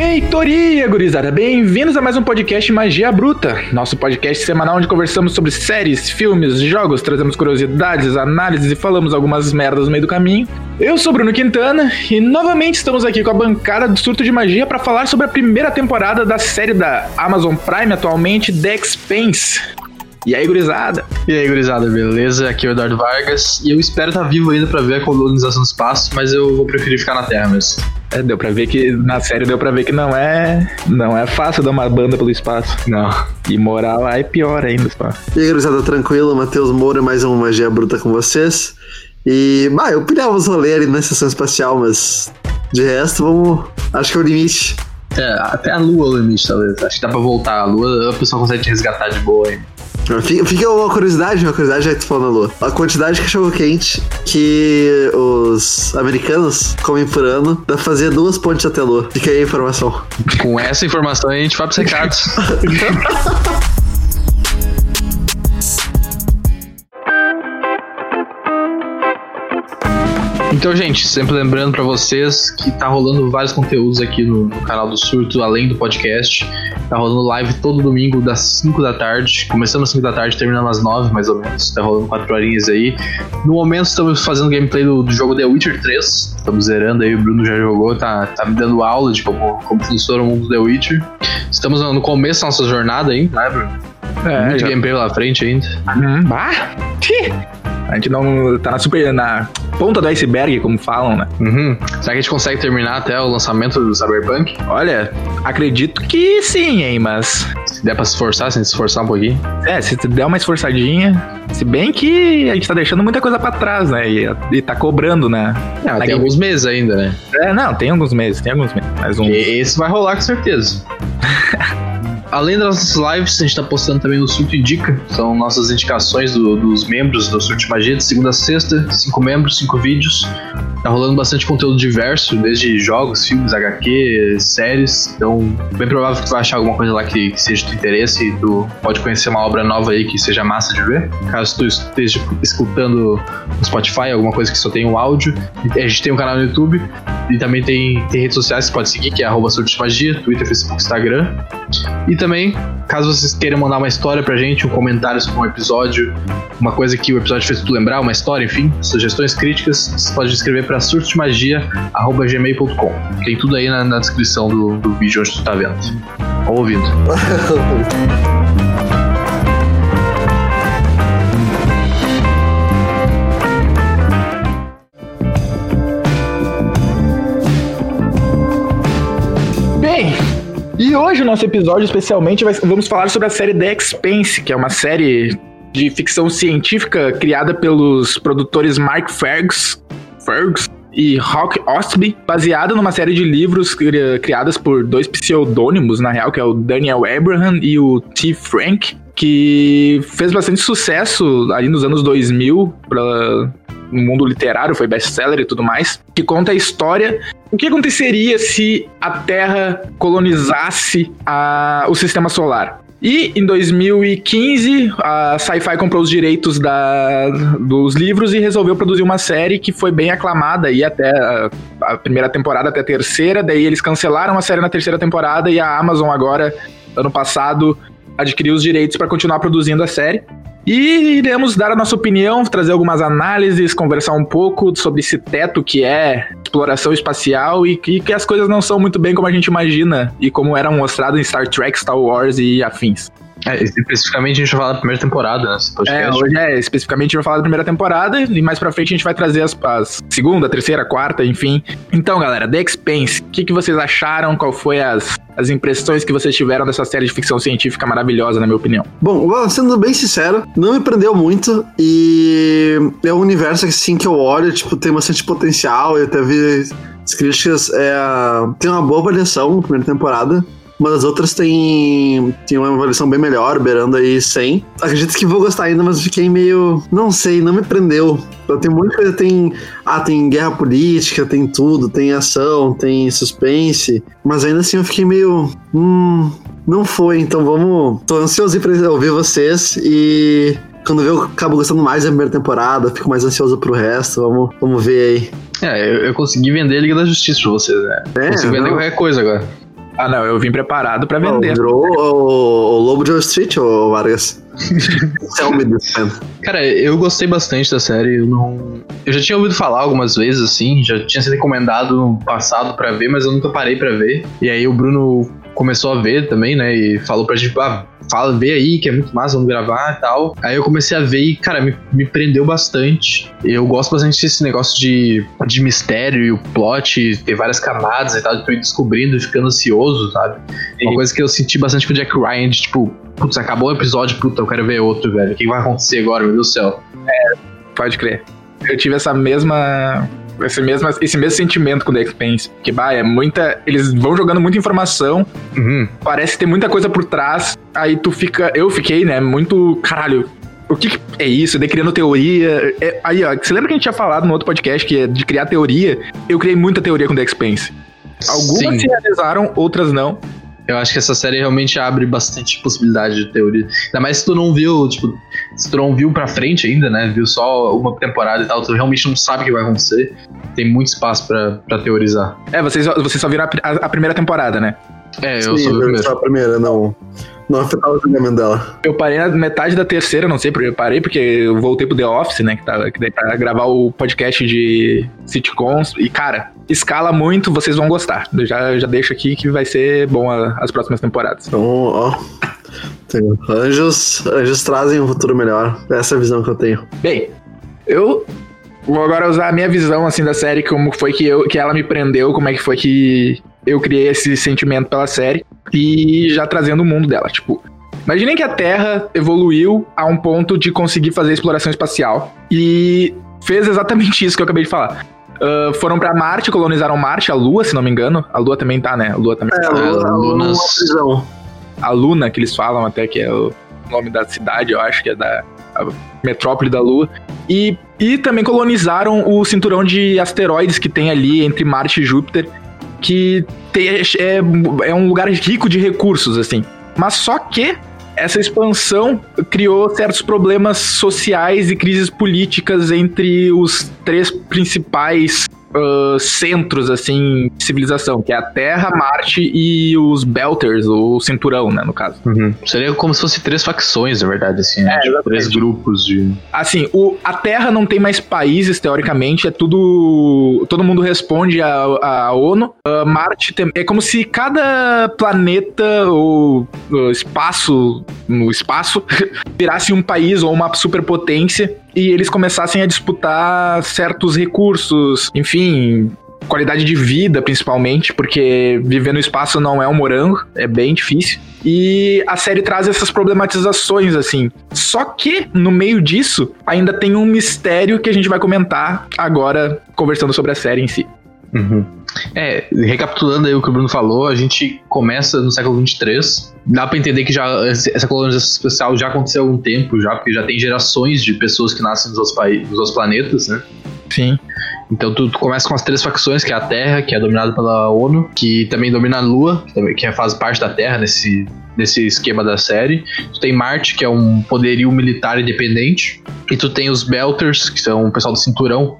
Heitoria, gurizada! Bem-vindos a mais um podcast Magia Bruta, nosso podcast semanal onde conversamos sobre séries, filmes, jogos, trazemos curiosidades, análises e falamos algumas merdas no meio do caminho. Eu sou Bruno Quintana e novamente estamos aqui com a bancada do Surto de Magia para falar sobre a primeira temporada da série da Amazon Prime atualmente, The Expanse. E aí, gurizada? E aí, gurizada, beleza? Aqui é o Eduardo Vargas e eu espero estar vivo ainda para ver a colonização do espaço, mas eu vou preferir ficar na Terra mesmo. É, deu pra ver que na série deu pra ver que não é não é fácil dar uma banda pelo espaço. Não. E morar lá é pior ainda, pá. E aí, gurizada, tranquilo? Matheus Moura, mais uma magia bruta com vocês. E, bah, eu pilhava os rolês ali na estação espacial, mas de resto, vamos. Acho que é o limite. É, até a Lua é o limite, talvez. Acho que dá pra voltar. A Lua, a pessoa consegue te resgatar de boa ainda. Fica, uma curiosidade, uma curiosidade já que tu falou na Lua. A quantidade de cachorro quente que os americanos comem por ano dá pra fazer duas pontes até a Lua. Fica aí a informação. Com essa informação a gente vai pros recados. Então, gente, sempre lembrando pra vocês que tá rolando vários conteúdos aqui no, no canal do Surto, além do podcast. Tá rolando live todo domingo das 5 da tarde. Começando às 5 da tarde, terminando às 9 mais ou menos. Tá rolando 4 horinhas aí. No momento estamos fazendo gameplay do, do jogo The Witcher 3. Estamos zerando aí, o Bruno já jogou, tá, tá me dando aula de como, como funciona o mundo do The Witcher. Estamos no começo da nossa jornada aí, né, Bruno? É, Muito já- gameplay pela frente ainda. Uhum. Bah! A gente não tá na super na ponta do iceberg, como falam, né? Uhum. Será que a gente consegue terminar até o lançamento do Cyberpunk? Olha, acredito que sim, hein, mas Se der pra se esforçar, se esforçar um pouquinho. é, se der uma esforçadinha, se bem que a gente tá deixando muita coisa pra trás, né? E, e tá cobrando, né? Ah, Na tem game- alguns meses ainda, né? É, não, tem alguns meses, tem alguns meses. Mas um. Esse vai rolar com certeza. Além das nossas lives, a gente tá postando também o Surto Indica. São nossas indicações do- dos membros do Surto Magia, de segunda a sexta. Cinco membros, cinco vídeos. Tá rolando bastante conteúdo diverso, desde jogos, filmes, HQ, séries. Então, bem provável que tu vai achar alguma coisa lá que, que seja do interesse e tu pode conhecer uma obra nova aí que seja massa de ver. Caso tu esteja escutando no Spotify, alguma coisa que só tem o áudio. A gente tem um canal no YouTube e também tem, tem redes sociais que você pode seguir, que é arroba Magia, Twitter, Facebook, Instagram. E também, caso vocês queiram mandar uma história pra gente, um comentário sobre um episódio, uma coisa que o episódio fez tu lembrar, uma história, enfim, sugestões críticas, você pode escrever pra surtodemagia.gmail.com. Tem tudo aí na, na descrição do, do vídeo onde tu tá vendo. Ou ouvindo. e hoje o nosso episódio especialmente vai- vamos falar sobre a série The Expanse, que é uma série de ficção científica criada pelos produtores Mark Fergus, Fergus e Hawk Ostby, baseada numa série de livros cri- criadas por dois pseudônimos, na real, que é o Daniel Abraham e o T. Frank, que fez bastante sucesso ali nos anos 2000 pra, no mundo literário, foi best-seller e tudo mais, que conta a história o que aconteceria se a Terra colonizasse a- o sistema solar? E em 2015, a Sci-Fi comprou os direitos da- dos livros e resolveu produzir uma série que foi bem aclamada e até a, a primeira temporada até a terceira. Daí eles cancelaram a série na terceira temporada e a Amazon agora, ano passado, adquiriu os direitos para continuar produzindo a série. E iremos dar a nossa opinião, trazer algumas análises, conversar um pouco sobre esse teto que é exploração espacial e que, que as coisas não são muito bem como a gente imagina e como eram mostradas em Star Trek, Star Wars e afins. É, especificamente a gente vai falar da primeira temporada nesse É, hoje é, especificamente a gente vai falar da primeira temporada e mais pra frente a gente vai trazer as, as segunda, terceira, quarta, enfim. Então, galera, The Expanse, o que, que vocês acharam? Qual foi as, as impressões que vocês tiveram dessa série de ficção científica maravilhosa, na minha opinião? Bom, bom, sendo bem sincero, não me prendeu muito e é um universo assim que eu olho, tipo, tem bastante potencial. Eu até vi as críticas, é, tem uma boa avaliação na primeira temporada. Uma das outras tem, tem uma avaliação bem melhor, beirando aí 100. Acredito que vou gostar ainda, mas fiquei meio. Não sei, não me prendeu. Tem muita coisa, tem. Ah, tem guerra política, tem tudo, tem ação, tem suspense. Mas ainda assim eu fiquei meio. Hum. Não foi, então vamos. Tô ansioso pra ouvir vocês e. Quando eu acabo gostando mais da primeira temporada, fico mais ansioso pro resto. Vamos, vamos ver aí. É, eu, eu consegui vender a Liga da Justiça pra vocês, né? É, Consigo vender não. qualquer coisa agora. Ah, não, eu vim preparado pra Não, vender. virou o, o Lobo de Wall Street, ô Vargas. Tell me this, man. Cara, eu gostei bastante da série. Eu não. Eu já tinha ouvido falar algumas vezes, assim, já tinha sido recomendado no passado pra ver, mas eu nunca parei pra ver. E aí o Bruno começou a ver também, né? E falou pra gente, ah, fala, vê aí, que é muito massa, vamos gravar e tal. Aí eu comecei a ver e, cara, me, me prendeu bastante. Eu gosto bastante desse negócio de, de mistério e o plot, ter várias camadas e tal, de tu ir descobrindo e ficando ansioso, sabe? Uma coisa que eu senti bastante com o Jack Ryan, de tipo, putz, acabou o episódio, puta, eu quero ver outro, velho. O que vai acontecer agora, meu Deus do céu? Pode crer. Eu tive essa mesma. Esse mesmo, esse mesmo sentimento com The Expanse. Que, bah, é muita. Eles vão jogando muita informação, Uhum. parece ter muita coisa por trás. Aí tu fica. Eu fiquei, né? Muito. Caralho. O que, que é isso? De criando teoria. É- aí, ó, você lembra que a gente tinha falado no outro podcast que é de criar teoria? Eu criei muita teoria com The Expanse. Algumas Sim. se realizaram, outras não. Eu acho que essa série realmente abre bastante possibilidade de teoria. Ainda mais se tu não viu, tipo, se tu não viu pra frente ainda, né? Viu só uma temporada e tal, tu realmente não sabe o que vai acontecer. Tem muito espaço pra, pra teorizar. É, vocês, vocês só viram a, a- a primeira temporada, né? É, eu Sim, sou o eu a primeira, não. Não afetava o julgamento dela. Eu parei na metade da terceira, não sei porque eu parei, porque eu voltei pro The Office, né? Que, tava, que daí pra gravar o podcast de sitcoms. E, cara, escala muito, vocês vão gostar. Eu já, já deixo aqui que vai ser bom a- as próximas temporadas. Então, ó. Anjos, anjos trazem um futuro melhor. Essa é a visão que eu tenho. Bem, eu vou agora usar a minha visão, assim, da série, como foi que, eu, que ela me prendeu, como é que foi que eu criei esse sentimento pela série. E já trazendo o mundo dela, tipo... Imaginem que a Terra evoluiu a um ponto de conseguir fazer exploração espacial. E fez exatamente isso que eu acabei de falar. Ah, foram pra Marte, colonizaram Marte, a Lua, se não me engano. A Lua também tá, né? A Lua também É, tá. a Lunas- é prisão. A Luna, que eles falam até que é o nome da cidade, eu acho que é da a metrópole da Lua. E, e também colonizaram o cinturão de asteroides que tem ali entre Marte e Júpiter, que tem- é, é um lugar rico de recursos, assim. Mas só que essa expansão criou certos problemas sociais e crises políticas entre os três principais ah, centros, assim, de civilização, que é a Terra, Marte e os Belters, o cinturão, né, no caso. Uhum. Seria como se fosse três facções, na verdade, assim, né? É, Tipo, três grupos de. Assim, o, a Terra não tem mais países, teoricamente, é tudo. Todo mundo responde à, à ONU. Ah, Marte tem- é como se cada planeta ou ah, espaço no espaço virasse um país ou uma superpotência e eles começassem a disputar certos recursos, enfim. Qualidade de vida, principalmente, porque viver no espaço não é um morango, é bem difícil. E a série traz essas problematizações, assim. Só que, no meio disso, ainda tem um mistério que a gente vai comentar agora, conversando sobre a série em si. Uhum. É, recapitulando aí o que o Bruno falou, a gente começa no século 23. Dá pra entender que já essa colonização espacial já aconteceu há algum tempo, já, porque já tem gerações de pessoas que nascem nos outros, paí- nos outros planetas, né? Sim. Então tu, tu começa com as três facções, que é a Terra, que é dominada pela ONU, que também domina a Lua, que, também, que faz parte da Terra nesse, nesse esquema da série. Tu tem Marte, que é um poderio militar independente. E tu tem os Belters, que são o pessoal do cinturão.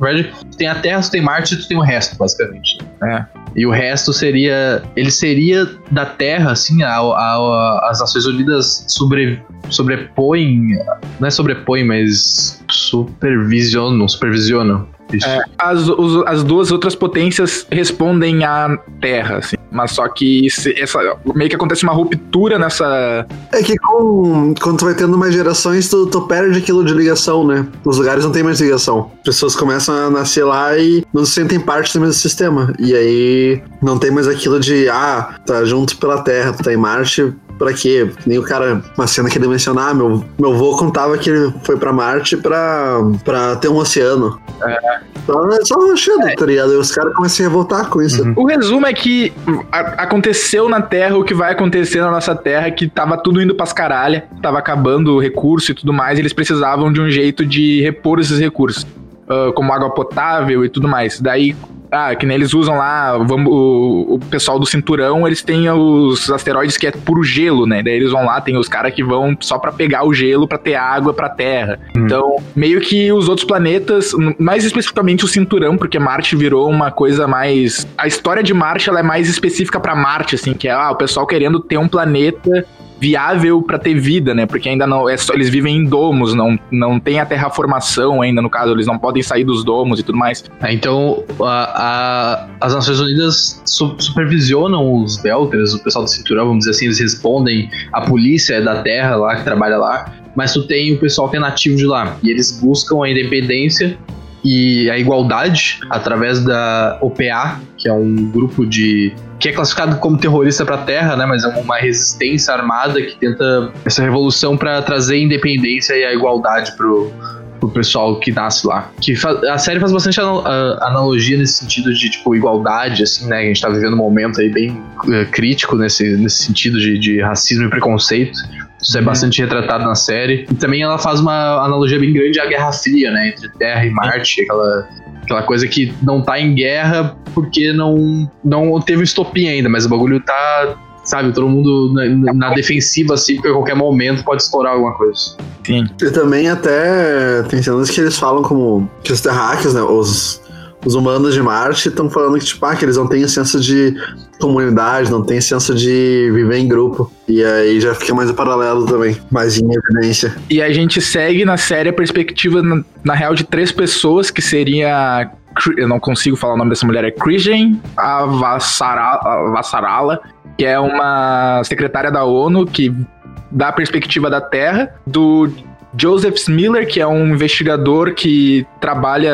Tu tem a Terra, tu tem Marte e tu tem o resto, basicamente. É. E o resto seria. Ele seria da Terra, assim, a, a- a- as Nações Unidas sobre, sobrepõem. Não é sobrepõem, mas supervisionam. Supervisionam. É, as, os- as duas outras potências respondem à Terra, assim. Mas só que se- essa, meio que acontece uma ruptura nessa. É que com, quando tu vai tendo mais gerações, tu, tu perde aquilo de ligação, né? Os lugares não tem mais ligação. As pessoas começam a nascer lá e não se sentem parte do mesmo sistema. E aí não tem mais aquilo de, ah, tá junto pela Terra, tu tá em Marte. Pra quê? Que Nem o cara, uma cena que ele mencionar, meu, meu avô contava que ele foi pra Marte pra, pra ter um oceano. Então, é só achando, tá ligado? E os caras começam a revoltar com isso. Uhum. O resumo é que a- aconteceu na Terra o que vai acontecer na nossa Terra, que tava tudo indo pras caralho, tava acabando o recurso e tudo mais, e eles precisavam de um jeito de repor esses recursos, ah, como água potável e tudo mais. Daí Ah, que nem eles usam lá, vamos, o, o pessoal do cinturão, eles têm os asteroides que é puro gelo, né? Daí eles vão lá, tem os caras que vão só para pegar o gelo para ter água pra Terra. Hum. Então, meio que os outros planetas, mais especificamente o cinturão, porque Marte virou uma coisa mais. A história de Marte ela é mais específica para Marte, assim, que é ah, o pessoal querendo ter um planeta viável para ter vida, né? Porque ainda não é só, eles vivem em domos, não, não tem a terraformação ainda no caso, eles não podem sair dos domos e tudo mais. É, então a, a, as Nações Unidas su supervisionam os Belters, o pessoal do cinturão, vamos dizer assim, eles respondem à polícia da Terra lá que trabalha lá, mas tu tem o pessoal que é nativo de lá e eles buscam a independência e a igualdade através da OPA, que é um grupo de que é classificado como terrorista para a Terra, né? Mas é uma resistência armada que tenta essa revolução para trazer independência e a igualdade pro pro pessoal que nasce lá. Que a série faz bastante analogia nesse sentido de, tipo, igualdade, assim, né? A gente tá vivendo um momento aí bem uh, crítico nesse, nesse sentido de, de racismo e preconceito. Isso é bastante retratado na série. E também ela faz uma analogia bem grande à Guerra Fria, né? Entre Terra e Marte, aquela, aquela coisa que não tá em guerra porque não, não teve um estopim ainda, mas o bagulho tá sabe? Todo mundo na, na, defensiva, assim, porque a qualquer momento pode estourar alguma coisa. Sim. E também até tem cenas que eles falam como que os terráqueos, né? Os, os humanos de Marte estão falando que, tipo, ah, que eles não têm senso de comunidade, não têm senso de viver em grupo. E aí já fica mais o paralelo também, mais em evidência. E a gente segue na série a perspectiva, na, real, de três pessoas, que seria eu não consigo falar o nome dessa mulher, é Krijen Avassarala, que é uma secretária da ONU que dá a perspectiva da Terra, do Joseph Miller, que é um investigador que trabalha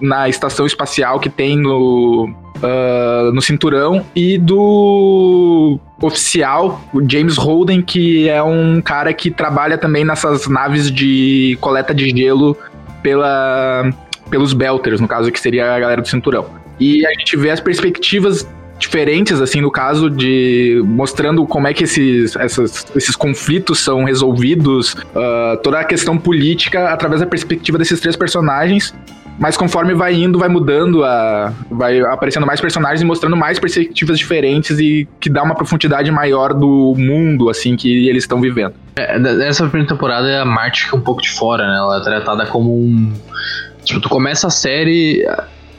na estação espacial que tem no, uh, no cinturão, e do oficial, o James Holden, que é um cara que trabalha também nessas naves de coleta de gelo pela, pelos Belters, no caso, que seria a galera do cinturão. E a gente vê as perspectivas diferentes, assim, no caso de mostrando como é que esses, essas, esses conflitos são resolvidos, uh, toda a questão política através da perspectiva desses três personagens. Mas conforme vai indo, vai mudando, a, vai aparecendo mais personagens e mostrando mais perspectivas diferentes e que dá uma profundidade maior do mundo, assim, que eles estão vivendo. É, nessa primeira temporada, a Marte fica um pouco de fora, né? Ela é tratada como um. Tipo, tu começa a série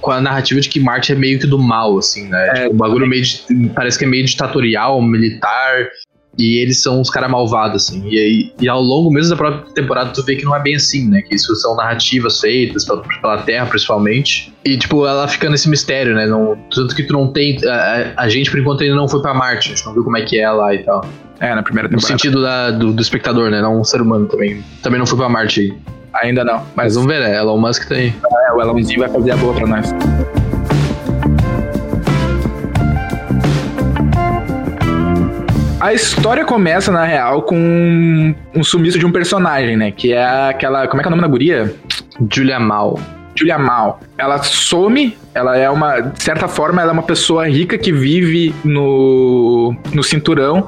com a narrativa de que Marte é meio que do mal, assim, né? É, tipo, o bagulho meio de, parece que é meio ditatorial, militar, e eles são os caras malvados, assim. E, aí, e ao longo mesmo da própria temporada tu vê que não é bem assim, né? Que isso são narrativas feitas pela, pela Terra, principalmente. E, tipo, ela fica nesse mistério, né? Não, tanto que tu não tem. A, a, gente, por enquanto, ainda não foi pra Marte. A gente não viu como é que é lá e tal. É, na primeira temporada. No sentido da, do, do espectador, né? Não um ser humano também. Também não foi pra Marte aí. Ainda não. Mas vamos ver, né? Elon Musk tem. É, o Elonzinho vai fazer a boa pra nós. A história começa, na real, com um sumiço de um personagem, né? Que é aquela. Como é que é o nome da guria? Julia Mal. Julia Mal. Ela some, ela é uma. De certa forma, ela é uma pessoa rica que vive no, no cinturão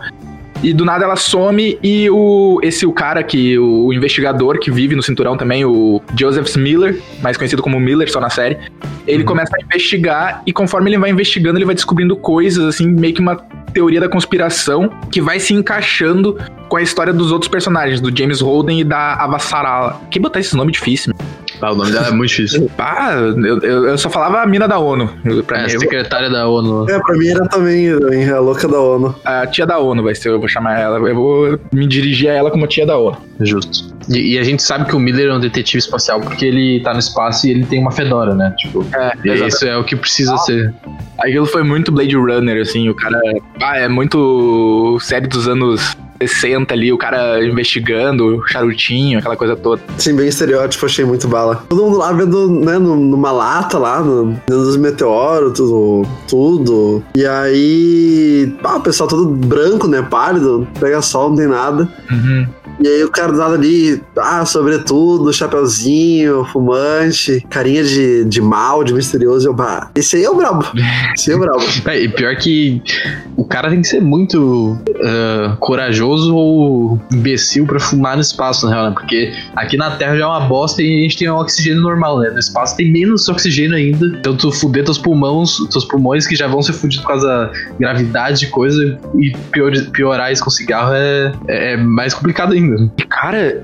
e do nada ela some e o esse o cara que o, o investigador que vive no cinturão também, o Joseph Miller, mais conhecido como Miller só na série, ele uhum. começa a investigar e conforme ele vai investigando, ele vai descobrindo coisas assim, meio que uma teoria da conspiração que vai se encaixando com a história dos outros personagens, do James Holden e da Avassarala. Quem botar esse nome difícil? Ah, o nome dela é muito difícil. ah, eu, eu, eu, só falava a mina da ONU. Pra é, mim, secretária eu... da ONU. É, pra mim era também a louca da ONU. A tia da ONU vai ser, eu vou chamar ela. Eu vou me dirigir a ela como tia da ONU. Justo. E, e, a gente sabe que o Miller é um detetive espacial porque ele tá no espaço e ele tem uma fedora, né? Tipo, é, isso é o que precisa ah, ser. Aquilo foi muito Blade Runner, assim, o cara. Ah, é muito série dos anos 60 ali, o cara investigando, charutinho, aquela coisa toda. Sim, bem estereótipo, achei muito bala. Todo mundo lá vendo, né, numa lata lá, no, dos meteoros, tudo, tudo. E aí, ah, o pessoal todo branco, né, pálido, pega sol, não tem nada. Uhum. E aí o cara do lado ali, ah, sobretudo, chapeuzinho, fumante, carinha de, de mal, de misterioso. Eu, bah, esse aí é o brabo. Esse aí é o brabo. É, e pior que o cara tem que ser muito uh, corajoso ou imbecil pra fumar no espaço, na real, né? Porque aqui na Terra já é uma bosta e a gente tem um oxigênio normal, né? No espaço tem menos oxigênio ainda. Então tu fuder teus pulmões, teus pulmões que já vão ser fudidos por causa da gravidade e coisa, e pior, piorar isso com cigarro é, é mais complicado ainda. Cara,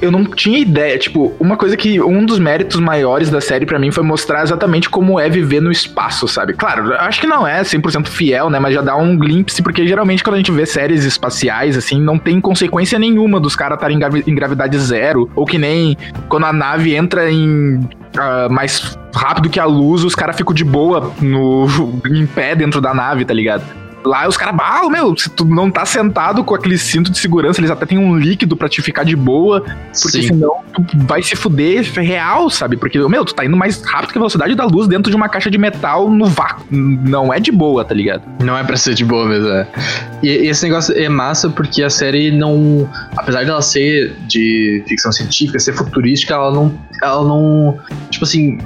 eu não tinha ideia. Tipo, uma coisa que um dos méritos maiores da série para mim foi mostrar exatamente como é viver no espaço, sabe? Claro, acho que não é 100% fiel, né? Mas já dá um glimpse, porque geralmente quando a gente vê séries espaciais, assim, não tem consequência nenhuma dos caras estarem em gravidade zero. Ou que nem quando a nave entra em uh, mais rápido que a luz, os caras ficam de boa no, em pé dentro da nave, tá ligado? Lá os caras, ah, meu, se tu não tá sentado com aquele cinto de segurança, eles até têm um líquido para te ficar de boa, porque Sim. senão tu vai se fuder real, sabe? Porque, meu, tu tá indo mais rápido que a velocidade da luz dentro de uma caixa de metal no vácuo. Não é de boa, tá ligado? Não é pra ser de boa mesmo, é. E, e esse negócio é massa porque a série não. Apesar dela ser de ficção científica, ser futurística, ela não. Ela não. Tipo assim,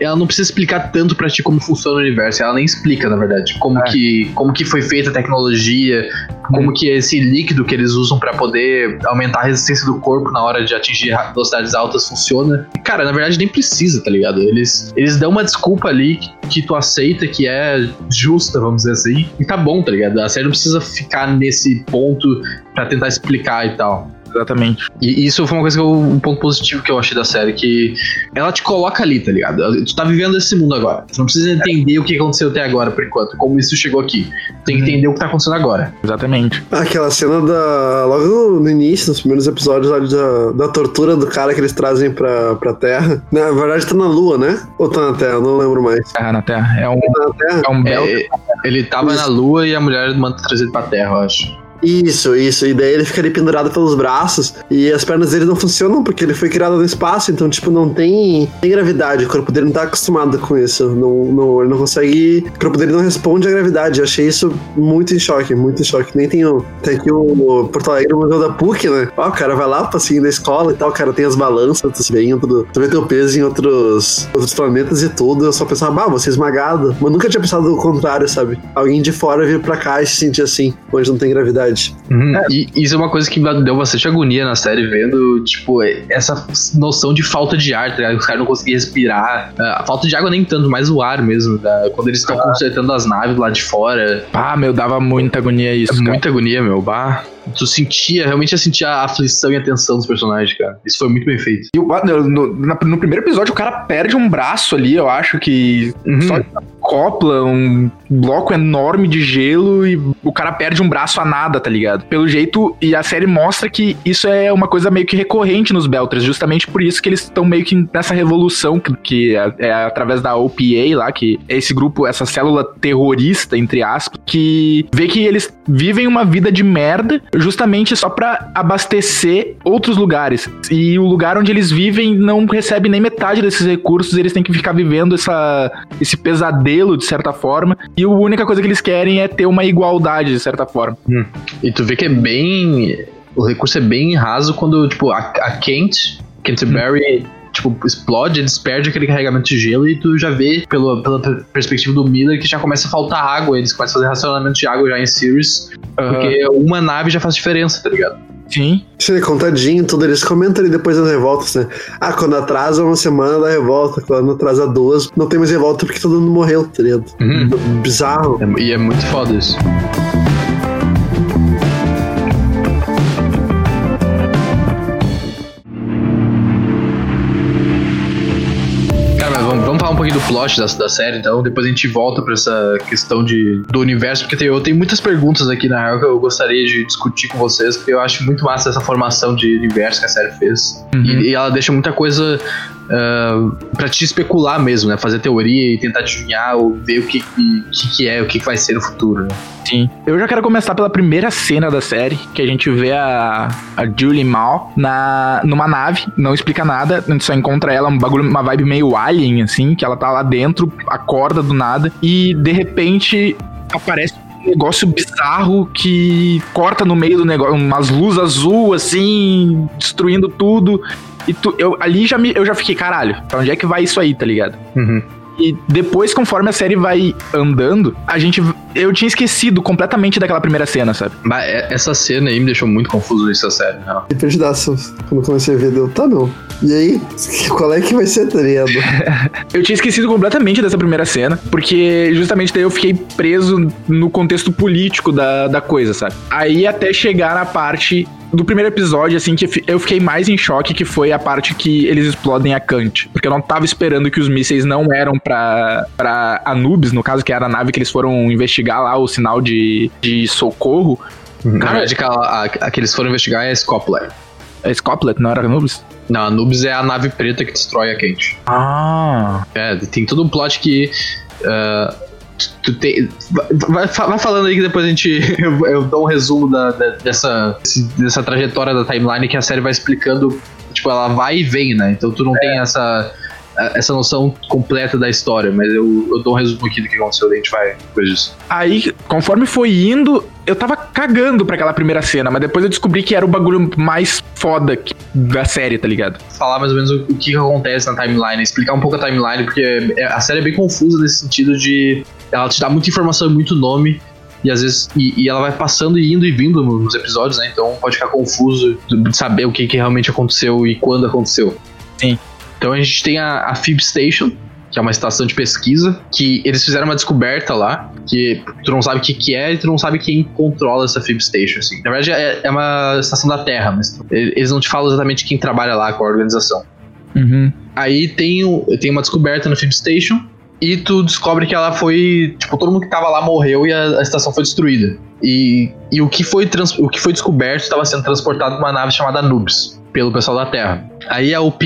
ela não precisa explicar tanto pra ti como funciona o universo. Ela nem explica, na verdade, como, é. que, como que foi feita a tecnologia, como hum. que esse líquido que eles usam para poder aumentar a resistência do corpo na hora de atingir velocidades altas funciona. Cara, na verdade nem precisa, tá ligado? Eles, eles dão uma desculpa ali que, que tu aceita que é justa, vamos dizer assim, e tá bom, tá ligado? A série não precisa ficar nesse ponto para tentar explicar e tal. Exatamente. E isso foi uma coisa que eu, um ponto positivo que eu achei da série, que ela te coloca ali, tá ligado? Tu tá vivendo esse mundo agora. Tu não precisa entender o que aconteceu até agora, por enquanto, como isso chegou aqui. Tu tem que entender o que tá acontecendo agora. Exatamente. Aquela cena da. Logo no início, nos primeiros episódios da, da tortura do cara que eles trazem pra, pra Terra. Na verdade, tá na Lua, né? Ou tá na Terra? Não lembro mais. Terra na Terra. É um. Tá na terra? É um belo. É, ele tava na Lua e a mulher manda trazer ele pra Terra, eu acho. Isso, isso. E daí ele fica ali pendurado pelos braços e as pernas dele não funcionam porque ele foi criado no espaço, então, tipo, não tem, tem gravidade. O corpo dele não tá acostumado com isso. Não, não, ele não consegue. O corpo dele não responde à gravidade. Eu achei isso muito em choque, muito em choque. Nem tem o. Tem aqui o Porto Alegre, o Museu da PUC, né? Ó, o cara vai lá, assim, na escola e tal, o cara tem as balanças, tu vê em. Tu vê teu peso em outros, outros planetas e tudo. Eu só pensava, bah, você é esmagado. Mas nunca tinha pensado o contrário, sabe? Alguém de fora vir pra cá e se sentir assim, onde não tem gravidade verdade. Uhum. É. E isso é uma coisa que me deu bastante agonia na série, vendo, tipo, essa noção de falta de ar, tá Os caras não conseguiam respirar. A falta de água nem tanto, mas o ar mesmo, tá? quando eles estão ah. consertando as naves lá de fora. Ah, meu, dava muita agonia isso. É muita agonia, meu. Bah tu sentia, realmente sentia a aflição e a tensão dos personagens, cara. Isso foi muito bem feito. E o, no, no, no, primeiro episódio, o cara perde um braço ali, eu acho que uhum. só copla um bloco enorme de gelo e o cara perde um braço a nada, tá ligado? Pelo jeito, e a série mostra que isso é uma coisa meio que recorrente nos Belters, justamente por isso que eles estão meio que nessa revolução que, que é, é, através da OPA lá, que é esse grupo, essa célula terrorista, entre aspas, que vê que eles vivem uma vida de merda justamente só para abastecer outros lugares. E o lugar onde eles vivem não recebe nem metade desses recursos, eles têm que ficar vivendo essa, esse pesadelo, de certa forma. E a única coisa que eles querem é ter uma igualdade, de certa forma. Hum. E tu vê que é bem. O recurso é bem raso quando, tipo, a, a Kent, Canterbury. Hum tipo, explode, eles perdem aquele carregamento de gelo e tu já vê, pelo, pela perspectiva do Miller, que já começa a faltar água. Eles começam a fazer racionamento de água já em Sirius, uhum. porque uma nave já faz diferença, tá ligado? Sim. Sim, contadinho, tudo. Eles comentam ali depois das revoltas, né? Ah, quando atrasa uma semana da revolta, quando atrasa duas, não tem mais revolta porque todo mundo morreu, tá ligado? Uhum. Bizarro. É, e é muito foda isso. Plot da, da série, então depois a gente volta para essa questão de, do universo, porque tem, eu tenho muitas perguntas aqui na real que eu gostaria de discutir com vocês, porque eu acho muito massa essa formação de universo que a série fez. Uhum. E, e, ela deixa muita coisa uh, para te especular mesmo, né? Fazer teoria e tentar adivinhar ou ver o que, que, que é, o que vai ser no futuro, né? Sim. Eu já quero começar pela primeira cena da série, que a gente vê a, a Julie Mal na, numa nave, não explica nada, a gente só encontra ela, um bagulho, uma vibe meio alien, assim, que ela tá lá dentro, acorda do nada, e de repente aparece um negócio bizarro que corta no meio do negócio, umas luzes azul, assim, destruindo tudo. E tu, eu, ali já me, eu já fiquei, caralho, pra onde é que vai isso aí, tá ligado? Uhum. E depois, conforme a série vai andando, a gente eu tinha esquecido completamente daquela primeira cena, sabe? Mas é- essa cena aí me deixou muito confuso nessa série, né? E perdidaço. Quando comecei a ver, deu, tá não. E aí, qual é que vai ser a treta? Eu tinha esquecido completamente dessa primeira cena, porque justamente daí eu fiquei preso no contexto político da, da coisa, sabe? Aí até chegar na parte do primeiro episódio, assim, que eu fiquei mais em choque, que foi a parte que eles explodem a Kant. Porque eu não tava esperando que os mísseis não eram pra, pra Anubis, no caso, que era a nave que eles foram investigar lá, o sinal de, de socorro. Na verdade, a, a que eles foram investigar é a Scopler. É Scoplet, não era Anubis? Não, a Nubes é a nave preta que destrói a Kent. Ah. É, tem todo um plot que. ah, tu tem, vai, vai- falando aí que depois a gente. Eu, eu dou um resumo da, da- dessa, dessa trajetória da timeline que a série vai explicando. Tipo, ela vai e vem, né? Então tu não tem essa, essa noção completa da história, mas eu, eu dou um resumo aqui do que aconteceu e a gente vai depois disso. Aí, conforme foi indo, eu tava cagando pra aquela primeira cena, mas depois eu descobri que era o bagulho mais foda da série, tá ligado? Falar mais ou menos o, o que, acontece na timeline, explicar um pouco a timeline, porque é- a série é bem confusa nesse sentido de. Ela te dá muita informação e muito nome. E às vezes. E, e ela vai passando e indo e vindo no- nos episódios, né? Então pode ficar confuso de saber o que, que realmente aconteceu e quando aconteceu. Sim. Então a gente tem a, a Fib Station, que é uma estação de pesquisa, que eles fizeram uma descoberta lá, que tu não sabe o que, que é e tu não sabe quem controla essa Fib Station, assim. Na verdade é, é uma estação da Terra, mas eles não te falam exatamente quem trabalha lá com a organização. Uhum. Aí tem, tem uma descoberta no Fib Station. E tu descobre que ela foi. Tipo, todo mundo que tava lá morreu e a, a estação foi destruída. E, e o, que foi trans- o que foi descoberto estava sendo transportado numa nave chamada Nubes, pelo pessoal da Terra. Aí a OPA,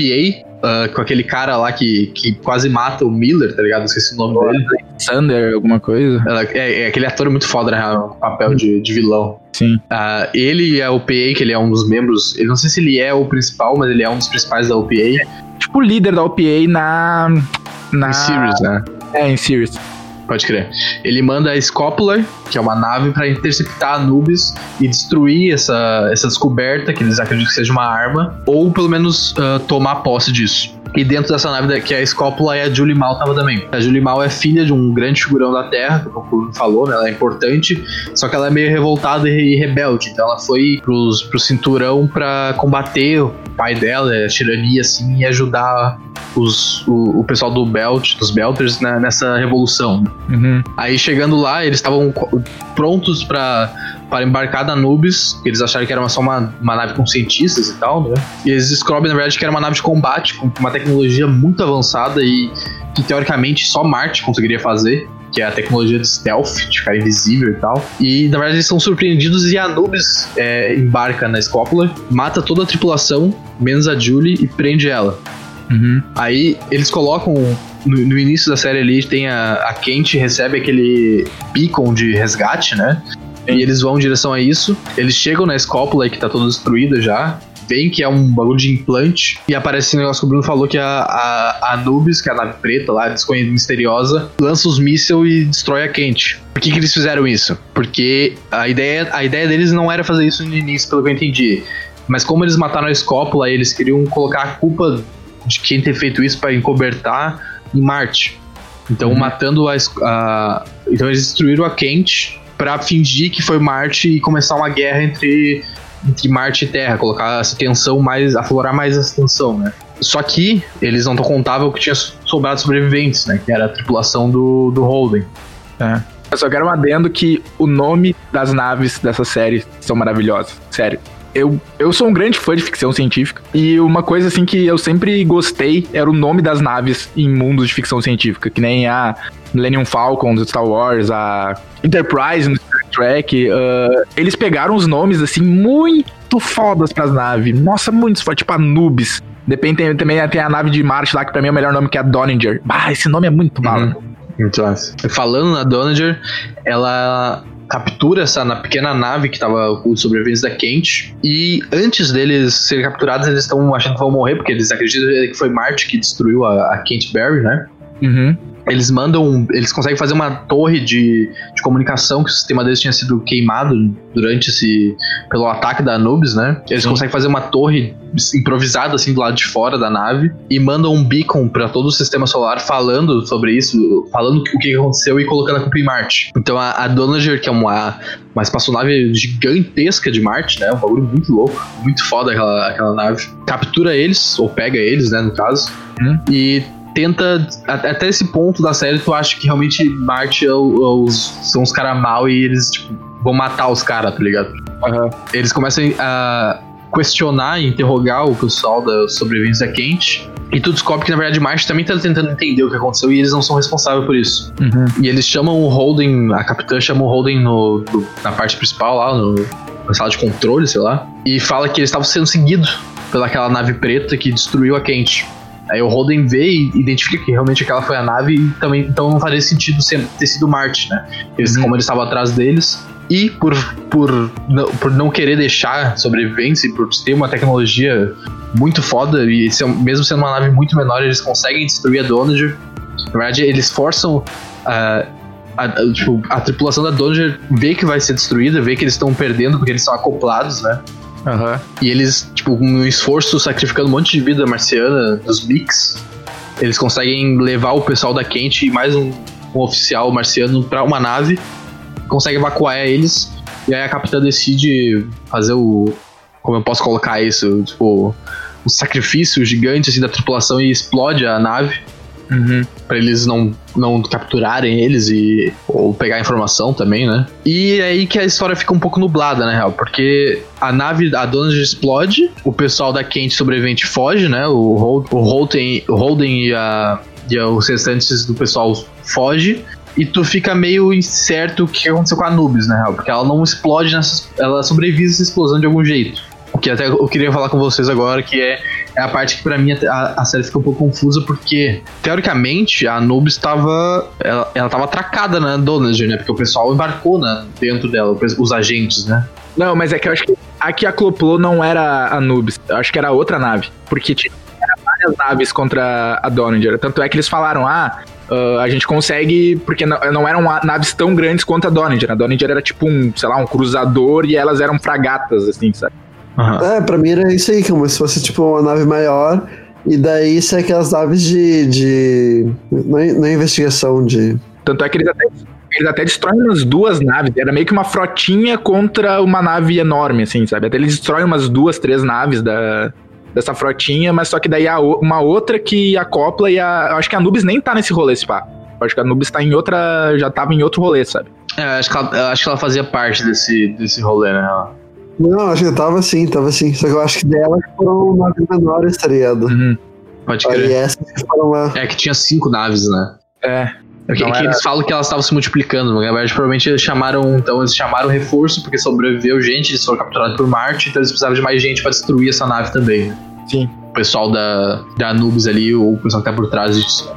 ah, com aquele cara lá que, que quase mata o Miller, tá ligado? Esqueci o nome dele. Sander, alguma coisa? É, é aquele ator muito foda, né? O papel de, de vilão. Sim. Ah, ele e a OPA, que ele é um dos membros. Eu não sei se ele é o principal, mas ele é um dos principais da OPA. Tipo o líder da OPA na. Na. Em Sirius, né? É, em Sirius. Pode crer. Ele manda a Scopular, que é uma nave, pra interceptar Anubis e destruir essa, essa descoberta, que eles acreditam que seja uma arma, ou pelo menos ah, tomar posse disso. E dentro dessa nave, que é a Scopula, e a Julie Mal tava também. A Julie Mal é filha de um grande figurão da Terra, que o Goku falou, né? Ela é importante, só que ela é meio revoltada e rebelde. Então ela foi pros, pro cinturão pra combater o pai dela, a tirania, assim, e ajudar os, o, o pessoal do Belt, dos Belters, né, nessa revolução. Uhum. Aí chegando lá, eles estavam prontos pra para embarcar da Nubis, que eles acharam que era só uma, uma nave com cientistas e tal, né? E eles descobrem, na verdade, que era uma nave de combate com uma tecnologia muito avançada e que teoricamente só Marte conseguiria fazer. Que é a tecnologia de stealth, de ficar invisível e tal. E na verdade eles são surpreendidos e a Anubis é, embarca na Scópula, mata toda a tripulação, menos a Julie, e prende ela. Uhum. Aí eles colocam. No, no início da série ali tem a, a Kent recebe aquele beacon de resgate, né? E eles vão em direção a isso. Eles chegam na escópula que tá toda destruída já. Veem que é um bagulho de implante. E aparece esse negócio que o Bruno falou que a, a, a Anubis, que é a nave preta lá, desconhecida misteriosa, lança os mísseis e destrói a Kent. Por que, que eles fizeram isso? Porque a ideia, a ideia deles não era fazer isso no início, pelo que eu entendi. Mas como eles mataram a escópula, eles queriam colocar a culpa de quem ter feito isso para encobertar em Marte. Então, matando a, a- Então, eles destruíram a Kent para fingir que foi Marte e começar uma guerra entre, entre Marte e Terra, colocar essa tensão mais. aflorar mais essa tensão, né? Só que eles não contavam que tinha sobrado sobreviventes, né? Que era a tripulação do, do Holden. É. Eu só quero um adendo que o nome das naves dessa série são maravilhosas. Sério. Eu, eu sou um grande fã de ficção científica. E uma coisa assim que eu sempre gostei era o nome das naves em mundos de ficção científica. Que nem a Millennium Falcon do Star Wars, a Enterprise no Star Trek. ah, eles pegaram os nomes assim muito fodas pras naves. Nossa, muito foda. Tipo Nubes. Depende, também tem a nave de Marte lá, que pra mim é o melhor nome, que é a Donninger. Bah, esse nome é muito bala. Muito massa. Falando na Donager, ela captura essa na pequena nave que tava com os sobreviventes da Kent. E antes deles serem capturados, eles estão achando que vão morrer, porque eles acreditam que foi Marte que destruiu a, a Kent Barry, né? Uhum. eles mandam. Eles conseguem fazer uma torre de, de comunicação que o sistema deles tinha sido queimado durante esse. pelo ataque da Anubis, né? Eles Sim. conseguem fazer uma torre improvisada assim do lado de fora da nave e mandam um beacon para todo o sistema solar falando sobre isso, falando o que aconteceu e colocando a culpa em Marte. Então a, a Donager, que é uma, uma espaçonave gigantesca de Marte, né? Um bagulho muito louco, muito foda aquela, aquela nave. Captura eles, ou pega eles, né, no caso. Hum. E tenta. Até esse ponto da série, tu acha que realmente Marte é é os, são os caras mal e eles, tipo, vão matar os caras, tá ligado? Uhum. Eles começam a questionar e interrogar o pessoal da sobrevivência quente. E tu descobre que, na verdade, Marte também tá tentando entender o que aconteceu e eles não são responsáveis por isso. Uhum. E eles chamam o Holden, a capitã chama o Holden no, no, na parte principal lá, no, na sala de controle, sei lá, e fala que eles estavam sendo seguidos pelaquela nave preta que destruiu a quente. Aí o Holden vê e identifica que realmente aquela foi a nave e também então não faria sentido ser, ter sido Marte, né? Eles, uhum. Como eles estavam atrás deles. E por, por, não, por não querer deixar sobrevivência e por ter uma tecnologia muito foda, e ser, mesmo sendo uma nave muito menor, eles conseguem destruir a Donager. Na verdade, eles forçam a, a, tipo, a tripulação da Donager vê que vai ser destruída, vê que eles estão perdendo porque eles são acoplados, né? Uhum. E eles, tipo, um esforço, sacrificando um monte de vida marciana dos Mix, eles conseguem levar o pessoal da Quente e mais um, um oficial marciano para uma nave, consegue evacuar eles, e aí a capitã decide fazer o. Como eu posso colocar isso? Tipo, um sacrifício gigante assim, da tripulação e explode a nave. Uhum. Pra eles não, não capturarem eles e ou pegar informação também, né? E é aí que a história fica um pouco nublada, na real, porque a nave, a dona explode, o pessoal da quente sobrevivente foge, né? O, Hold, o, Holden, o Holden e, a, e os restantes do pessoal foge. E tu fica meio incerto o que aconteceu com a Nubis, na real, porque ela não explode nessas. Ela sobrevive essa explosão de algum jeito. O que até eu queria falar com vocês agora, que é é a parte que para mim a, a, série fica um pouco confusa, porque, teoricamente, a Anubis estava. Ela, ela tava atracada na Donager, né? Porque o pessoal embarcou né, dentro dela, os agentes, né? Não, mas é que eu acho que a que acoplou não era a Anubis, eu acho que era outra nave. Porque tinha várias naves contra a Donager. Tanto é que eles falaram, ah, Uh, a gente consegue, porque não, não, eram naves tão grandes quanto a Donager. A Donager era tipo um, sei lá, um cruzador e elas eram fragatas, assim, sabe? Uhum. É, pra mim era isso aí, como se fosse tipo uma nave maior. E daí isso é aquelas naves de. de não, é, não é investigação de. Tanto é que eles até, eles até destroem umas duas naves. Era meio que uma frotinha contra uma nave enorme, assim, sabe? Até eles destroem umas duas, três naves da, dessa frotinha, mas só que daí há uma outra que acopla e a. Eu acho que a Nubis nem tá nesse rolê, esse pá. Eu acho que a Nubis tá em outra. já tava em outro rolê, sabe? É, acho que ela, acho que ela fazia parte desse, desse rolê, né? Não, acho que tava assim, tava assim. Só que eu acho que delas foram naves menores, tá ligado? Uhum. Pode crer. Aí essas que foram lá. É que tinha cinco naves, né? É. É que, que eles falam que elas estavam se multiplicando, na verdade, provavelmente eles chamaram, então eles chamaram reforço porque sobreviveu gente, eles foram capturados por Marte, então eles precisavam de mais gente para destruir essa nave também. Sim. O pessoal da, da Anubis ali, ou o pessoal que tá por trás disso.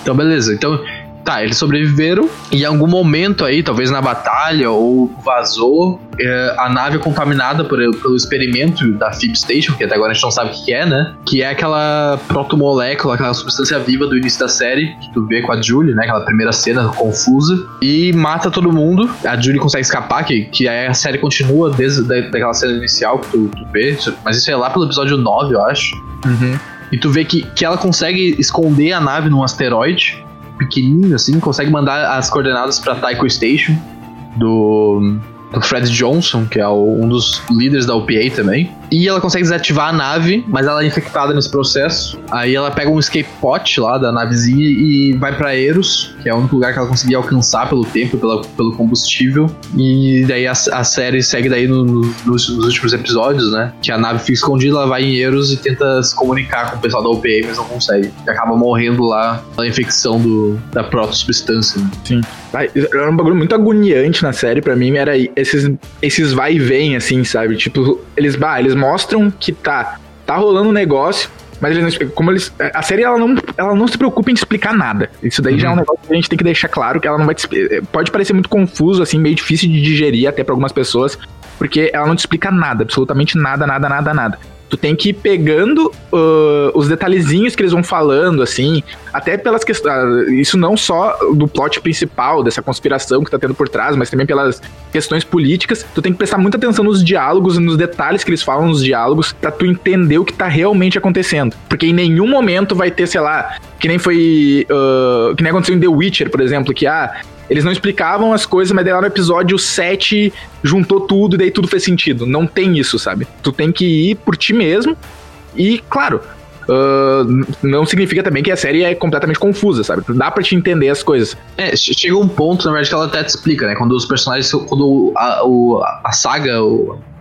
Então, beleza. Então, Tá, eles sobreviveram e em algum momento aí, talvez na batalha ou vazou, é, a nave é contaminada por, pelo experimento da Fib Station, que até agora a gente não sabe o que é, né? Que é aquela protomolécula, aquela substância viva do início da série, que tu vê com a Julie, né? Aquela primeira cena confusa, e mata todo mundo. A Julie consegue escapar, que, que aí a série continua desde da, daquela cena inicial que tu, tu vê, mas isso é lá pelo episódio 9, eu acho. Uhum. E tu vê que, que ela consegue esconder a nave num asteroide pequenininho, assim, consegue mandar as coordenadas para Taiko Station do do Fred Johnson, que é o, um dos líderes da OPA também. E ela consegue desativar a nave, mas ela é infectada nesse processo. Aí ela pega um escape pod lá da navezinha e vai para Eros, que é o único lugar que ela conseguia alcançar pelo tempo, pela, pelo combustível. E daí a, a série segue daí no, no, nos, nos, últimos episódios, né? Que a nave fica escondida, ela vai em Eros e tenta se comunicar com o pessoal da OPA, mas não consegue. E acaba morrendo lá na infecção do, da proto-substância. Né? Sim. Era um bagulho muito agoniante na série para mim, era esses, esses vai e vem, assim, sabe? Tipo, eles, bah, eles mostram que tá, tá rolando um negócio, mas eles não, como eles. A série ela não, ela não se preocupa em explicar nada. Isso daí uhum. já é um uhum. negócio que a gente tem que deixar claro que ela não vai te, eh, Pode parecer muito confuso, assim, meio difícil de digerir até para algumas pessoas, porque ela não te explica nada, absolutamente nada, nada, nada, nada. Tu tem que ir pegando uh, os detalhezinhos que eles vão falando, assim, até pelas questões. Ah, isso não só do plot principal, dessa conspiração que tá tendo por trás, mas também pelas questões políticas. Tu tem que prestar muita atenção nos diálogos, nos detalhes que eles falam nos diálogos, pra tu entender o que tá realmente acontecendo. Porque em nenhum momento vai ter, sei lá, que nem foi. Uh, que nem aconteceu em The Witcher, por exemplo, que ah, eles não explicavam as coisas, mas daí lá no episódio 7 juntou tudo e daí tudo fez sentido. Não tem isso, sabe? Tu tem que ir por ti mesmo e, claro, Uh, não significa também que a série é completamente confusa, sabe? Dá pra te entender as coisas. É, chega um ponto, na verdade, que ela até te explica, né? Quando os personagens. Quando a, a saga,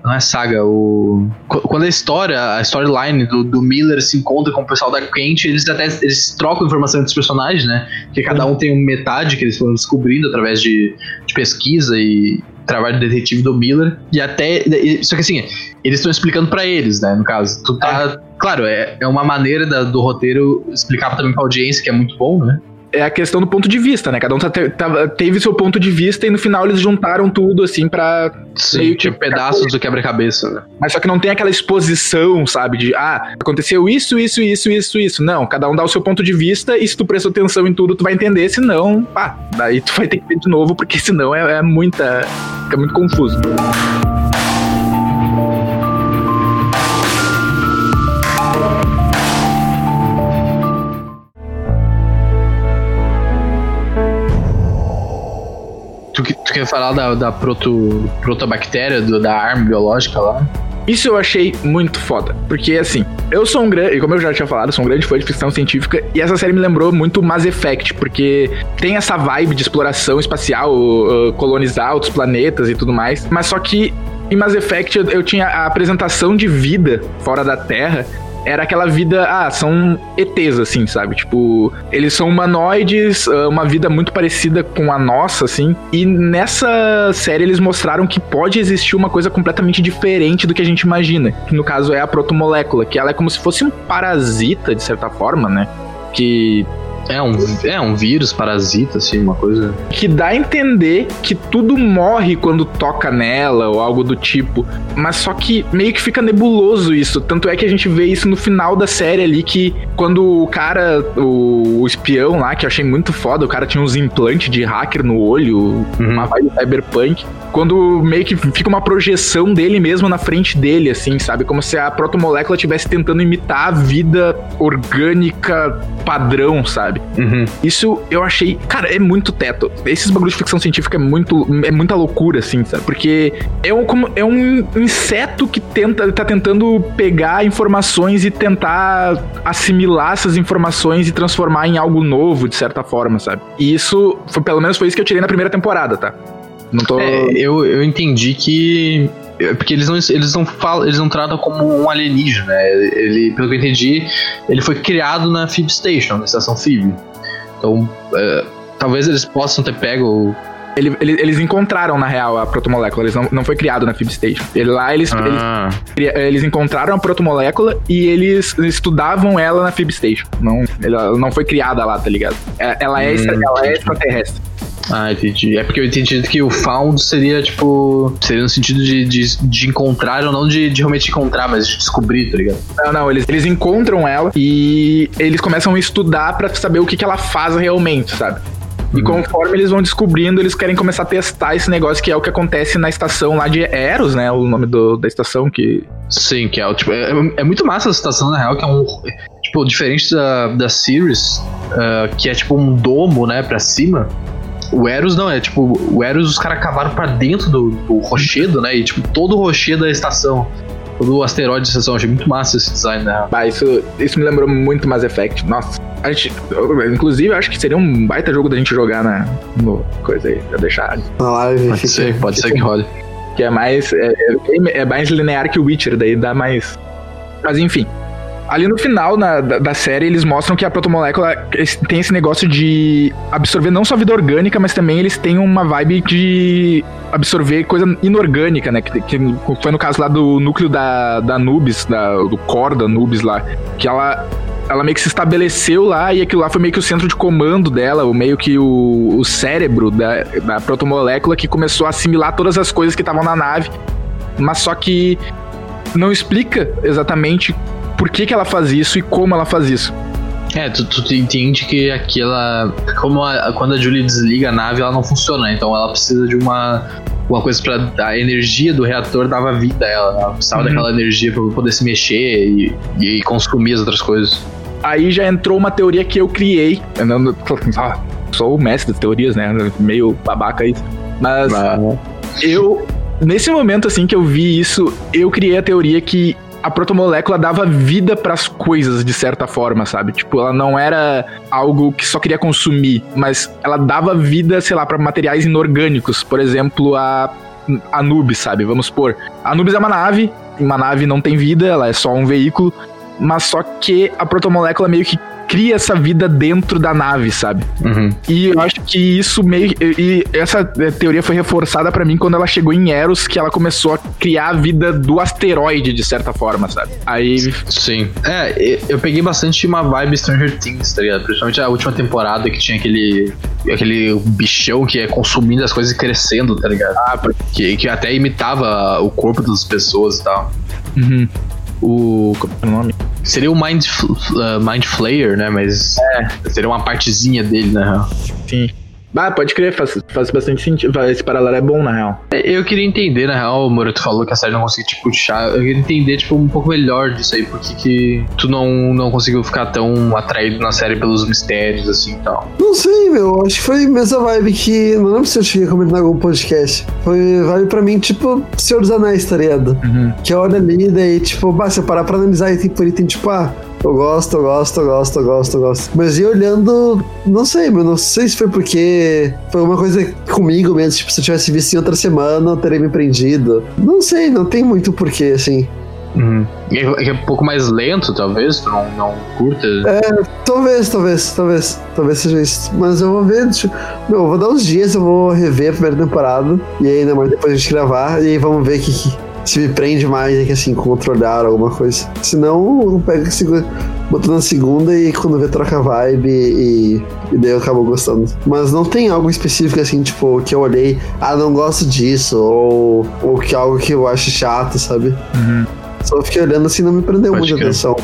não é saga, o. Quando a história, a storyline do, do Miller se encontra com o pessoal da Quente, eles até eles trocam informação entre os personagens, né? Que cada um tem metade que eles foram descobrindo através de, de pesquisa e trabalho de detetive do Miller. E até. Só que assim, eles estão explicando para eles, né? No caso. Tu tá. É. Claro, é, é uma maneira da, do roteiro explicar também pra audiência, que é muito bom, né? É a questão do ponto de vista, né? Cada um tá, tá, teve seu ponto de vista e no final eles juntaram tudo, assim, pra. Sim, meio pedaços do quebra-cabeça, né? Mas só que não tem aquela exposição, sabe? De, ah, aconteceu isso, isso, isso, isso, isso. Não, cada um dá o seu ponto de vista e se tu prestou atenção em tudo, tu vai entender. Se não, pá, daí tu vai ter que ver de novo, porque senão é, é muita. fica muito confuso. Tu, tu quer falar da, da proto, protobactéria, do, da arma biológica lá? Isso eu achei muito foda. Porque, assim, eu sou um grande. Como eu já tinha falado, sou um grande fã de ficção científica. E essa série me lembrou muito Mass Effect. Porque tem essa vibe de exploração espacial, uh, colonizar outros planetas e tudo mais. Mas só que em Mass Effect eu, eu tinha a apresentação de vida fora da Terra era aquela vida, ah, são ETs, assim, sabe? Tipo, eles são humanoides, ah, uma vida muito parecida com a nossa, assim. E nessa série eles mostraram que pode existir uma coisa completamente diferente do que a gente imagina. Que no caso é a protomolécula, que ela é como se fosse um parasita, de certa forma, né? Que é um, é um vírus, parasita, assim, uma coisa. Que dá a entender que tudo morre quando toca nela ou algo do tipo. Mas só que meio que fica nebuloso isso. Tanto é que a gente vê isso no final da série ali, que quando o cara, o, o espião lá, que eu achei muito foda, o cara tinha uns implantes de hacker no olho, uhum. uma vibe cyberpunk. Quando meio que fica uma projeção dele mesmo na frente dele, assim, sabe? Como se a protomolécula estivesse tentando imitar a vida orgânica padrão, sabe? Uhum. Isso eu achei, cara, é muito teto. Esses bagulhos de ficção científica é muito, é muita loucura, assim, sabe? Porque é um, como, é um inseto que tenta, tá tentando pegar informações e tentar assimilar essas informações e transformar em algo novo, de certa forma, sabe? E isso, foi, pelo menos foi isso que eu tirei na primeira temporada, tá? Não tô. É, eu, eu entendi que porque eles não, eles não falam, eles não tratam como um alienígena, né? Ele, pelo que eu entendi, ele foi criado na Phoebe Station, na estação Phoebe. Então, é, talvez eles possam ter pego ele, ele, eles encontraram, na real, a protomolécula. Eles não, não foi criado na Phoebe Station. Ele, lá eles, ah. eles, eles, encontraram a protomolécula e eles estudavam ela na Phoebe Station. Não, ela não foi criada lá, tá ligado? É, ela é, hum, ela é extraterrestre. Ah, entendi. É porque eu entendi que o found seria, tipo. Seria no sentido de, de, de encontrar ou não de, de realmente encontrar, mas de descobrir, tá ligado? Não, não, eles, eles encontram ela e eles começam a estudar para saber o que, que ela faz realmente, sabe? E uhum. conforme eles vão descobrindo, eles querem começar a testar esse negócio que é o que acontece na estação lá de Eros, né? O nome do, da estação que. Sim, que é, tipo, é, é muito massa essa estação, na real, que é um. Tipo, diferente da, da Sirius, uh, que é tipo um domo, né, pra cima. O Eros não, é tipo, o Eros os caras cavaram pra dentro do, do rochedo, né? E tipo, todo o rochedo da estação. Todo o asteroide da estação. Achei muito massa esse design, né? Ah, isso, isso me lembrou muito Mass Effect. Nossa. A gente, inclusive, acho que seria um baita jogo da gente jogar na no, coisa aí, pra deixar. Pode ser, pode ser que role. Que é mais. É, é, é mais linear que o Witcher, daí dá mais. Mas enfim. Ali no final na, da, da, série, eles mostram que a protomolécula tem esse negócio de absorver não só vida orgânica, mas também eles têm uma vibe de absorver coisa inorgânica, né? Que, que foi no caso lá do núcleo da, da Nubis, da, do core da Nubis lá. Que ela ela meio que se estabeleceu lá e aquilo lá foi meio que o centro de comando dela, o meio que o, o cérebro da, da protomolécula que começou a assimilar todas as coisas que estavam na nave. Mas só que não explica exatamente por que, que ela faz isso e como ela faz isso. É, tu, tu entende que aquela. Como a, quando a Julie desliga a nave, ela não funciona, né? então ela precisa de uma, uma coisa pra. A energia do reator dava vida a ela. Ela precisava uhum. daquela energia pra poder se mexer e, e consumir as outras coisas. Aí já entrou uma teoria que eu criei. Eu não, ah, sou o mestre das teorias, né? Meio babaca isso. Mas ah. eu. Nesse momento, assim, que eu vi isso, eu criei a teoria que a protomolécula dava vida para as coisas de certa forma, sabe? Tipo, ela não era algo que só queria consumir, mas ela dava vida, sei lá, para materiais inorgânicos. Por exemplo, a Anubis, sabe? Vamos supor. A Anubis é uma nave, uma nave não tem vida, ela é só um veículo, mas só que a protomolécula meio que cria essa vida dentro da nave, sabe? Uhum. E eu acho que isso meio. E essa teoria foi reforçada para mim quando ela chegou em Eros, que ela começou a criar a vida do asteroide, de certa forma, sabe? Aí. Sim. É, eu peguei bastante uma vibe Stranger Things, tá ligado? Principalmente a última temporada que tinha aquele. aquele bichão que é consumindo as coisas e crescendo, tá ligado? Ah, que, que até imitava o corpo das pessoas e tal. Uhum o. Como é o nome? Seria o Mind, uh, Mind Flayer, né? Mas é. seria uma partezinha dele, né? Sim. Ah, pode crer, faz, faz bastante sentido. Esse paralelo é bom, na real. É, eu queria entender, na real, o Moreto falou que a série não conseguiu te tipo, puxar. Eu queria entender, tipo, um pouco melhor disso aí. Por que tu não, não conseguiu ficar tão atraído na série pelos mistérios, assim e tal? Não sei, meu. Acho que foi a mesma vibe que. Não lembro se eu tinha comentado em algum podcast. Foi vibe pra mim, tipo, Senhor dos Anéis, tá ligado? Uhum. Que olha ali, daí, tipo, bah, se eu parar pra analisar item por item, tipo, ah eu gosto, eu gosto, eu gosto, eu gosto, eu gosto. Mas ia olhando, não sei, mas não sei se foi porque foi uma coisa comigo mesmo. Tipo, se eu tivesse visto em outra semana, eu teria me prendido. Não sei, não tem muito porquê, assim. Uhum. É, é um pouco mais lento, talvez, tu não, não curta. É, talvez, talvez, talvez. Talvez seja isso. Mas eu vou ver. Deixa, meu, eu vou dar uns dias, eu vou rever a primeira temporada. E aí, ainda mais depois a gente gravar. E aí vamos ver que, que se me prende mais é que assim, controlar alguma coisa. Senão eu pego esse, boto na segunda e quando vê troca vibe e, e daí eu acabo gostando. Mas não tem algo específico assim, tipo, que eu olhei, ah, não gosto disso, ou, ou que algo que eu acho chato, sabe? Uhum. Só fiquei olhando assim, não me prendeu muita atenção.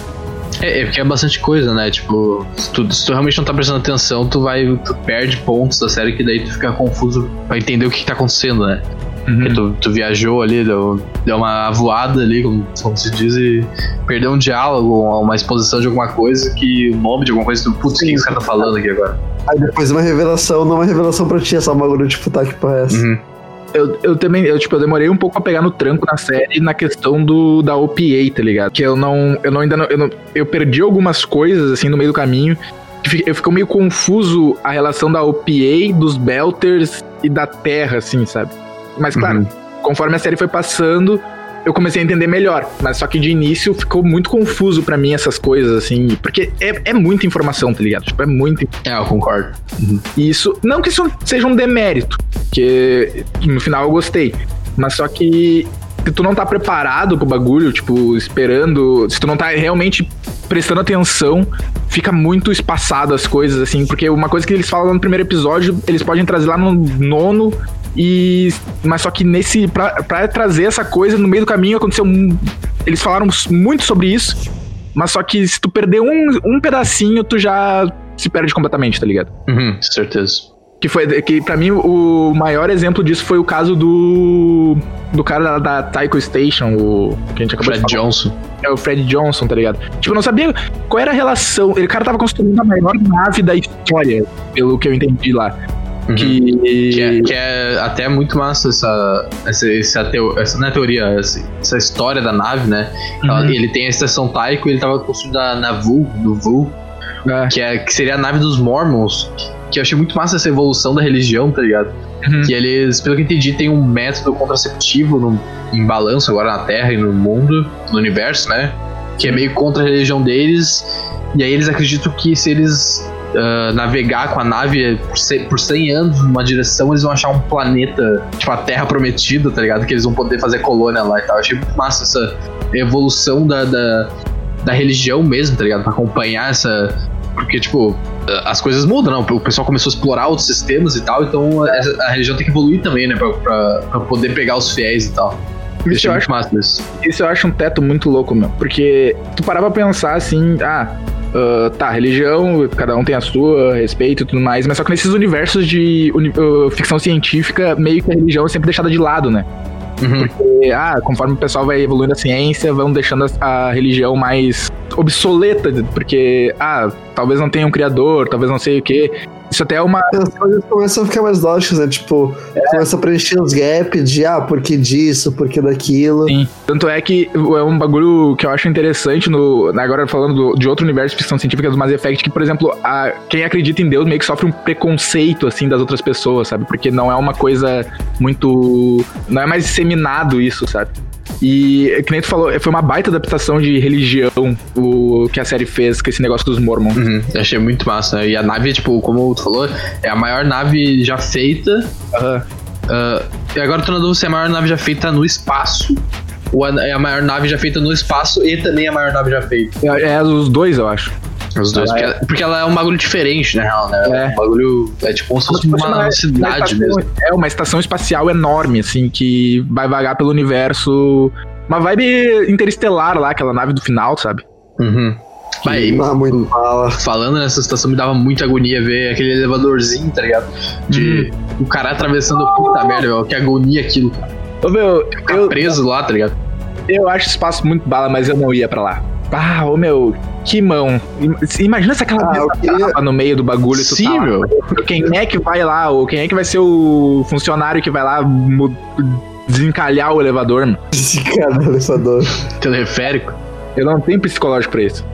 É, é, porque é bastante coisa, né? Tipo, se tu, se tu, realmente não tá prestando atenção, tu vai. Tu perde pontos da série que daí tu fica confuso pra entender o que, que tá acontecendo, né? Uhum. Tu, tu, viajou ali, deu, deu uma voada ali, como, como, se diz, e perdeu um diálogo, uma exposição de alguma coisa que o nome de alguma coisa, tu, putz, o que esse cara tá falando aqui agora? Aí depois uma revelação, não uma revelação pra ti, é só uma bagulho tipo, tá, que porra é essa? Uhum. Eu, eu também, eu, tipo, eu demorei um pouco a pegar no tranco na série na questão do da OPA, tá ligado? Que eu não, eu não ainda não, eu, não, eu perdi algumas coisas, assim, no meio do caminho. Eu fico meio confuso a relação da OPA, dos Belters e da Terra, assim, sabe? Mas claro, uhum. conforme a série foi passando, eu comecei a entender melhor. Mas só que de início ficou muito confuso para mim essas coisas, assim. Porque é, é muita informação, tá ligado? Tipo, é muito. É, eu concordo. Uhum. E isso. Não que isso seja um demérito, que no final eu gostei. Mas só que se tu não tá preparado pro bagulho, tipo, esperando, se tu não tá realmente prestando atenção, fica muito espaçado as coisas, assim, porque uma coisa que eles falam no primeiro episódio, eles podem trazer lá no nono e. Mas só que nesse. Pra, pra trazer essa coisa, no meio do caminho aconteceu. Eles falaram muito sobre isso. Mas só que se tu perder um, um pedacinho, tu já se perde completamente, tá ligado? Uhum, certeza. Que foi. Que pra mim o maior exemplo disso foi o caso do. Do cara da, da Taiko Station, o. Que a gente acabou Fred de falar. Johnson. É o Fred Johnson, tá ligado? Tipo, eu não sabia qual era a relação. Ele cara tava construindo a maior nave da história, pelo que eu entendi lá. Uhum. Que... Que, é, que, é, até muito massa essa, essa, essa, teo, essa não é teoria, essa, essa, história da nave, né? Uhum. Ele tem a estação Taiko e ele tava construindo a Navu, do Vu, é. Que, é, que seria a nave dos Mormons. Que eu achei muito massa essa evolução da religião, tá ligado? Uhum. Que eles, pelo que entendi, tem um método contraceptivo no, em balanço agora na Terra e no mundo, no universo, né? Que é meio contra a religião deles. E aí eles acreditam que se eles uh, navegar com a nave por 100, por 100 anos numa direção, eles vão achar um planeta, tipo a Terra Prometida, tá ligado? Que eles vão poder fazer colônia lá e tal. Eu achei muito massa essa evolução da, da, da religião mesmo, tá ligado? Pra acompanhar essa. Porque, tipo, as coisas mudam, não? O pessoal começou a explorar outros sistemas e tal, então a, a religião tem que evoluir também, né? Pra, pra, pra poder pegar os fiéis e tal. Isso eu, acho, isso eu acho um teto muito louco, meu. Porque tu parava pra pensar assim, ah, Uh, tá, religião, cada um tem a sua, respeito e tudo mais, mas só que nesses universos de uh, ficção científica, meio que a religião é sempre deixada de lado, né? Uhum. Porque, ah, conforme o pessoal vai evoluindo a ciência, vão deixando a, a religião mais obsoleta, porque, ah, talvez não tenha um criador, talvez não sei o quê. Isso até é uma. As coisas começam a ficar mais lógicas, né? Tipo, é. começa a preencher os gaps de, ah, por que disso, por que daquilo. Sim. Tanto é que é um bagulho que eu acho interessante, no, agora falando do, de outro universo de ficção científica do Mass Effect, que, por exemplo, a, quem acredita em Deus meio que sofre um preconceito, assim, das outras pessoas, sabe? Porque não é uma coisa muito. Não é mais disseminado isso, sabe? E, que nem tu falou, foi uma baita adaptação de religião o que a série fez com esse negócio dos Mormons. Uhum, achei muito massa. E a nave, tipo, como tu falou, é a maior nave já feita. Uhum. Uh, e agora na dúvida se é a maior nave já feita no espaço ou é a maior nave já feita no espaço e também a maior nave já feita. É, é os dois, eu acho. Os dois, porque, é. porque, ela é um bagulho diferente, na real, né? É. Um bagulho. É tipo como se fosse uma, uma cidade uma mesmo. É uma estação espacial enorme, assim, que vai vagar pelo universo. Uma vibe interestelar lá, aquela nave do final, sabe? Uhum. Vai, ah, muito fala. Falando nessa estação, me dava muita agonia ver aquele elevadorzinho, tá ligado? De uhum. o cara atravessando. Puta merda, meu, que agonia aquilo, cara. Ô, meu, eu, preso lá, tá ligado? Eu acho espaço muito bala, mas eu não ia pra lá. Ah, ô meu, que mão. Imagina se aquela ah, queria... no meio do bagulho. Sim, tá meu. Quem é que vai lá? Ou quem é que vai ser o funcionário que vai lá desencalhar o elevador, mano? Desencalhar o elevador. Teleférico? Eu não tenho psicológico pra isso.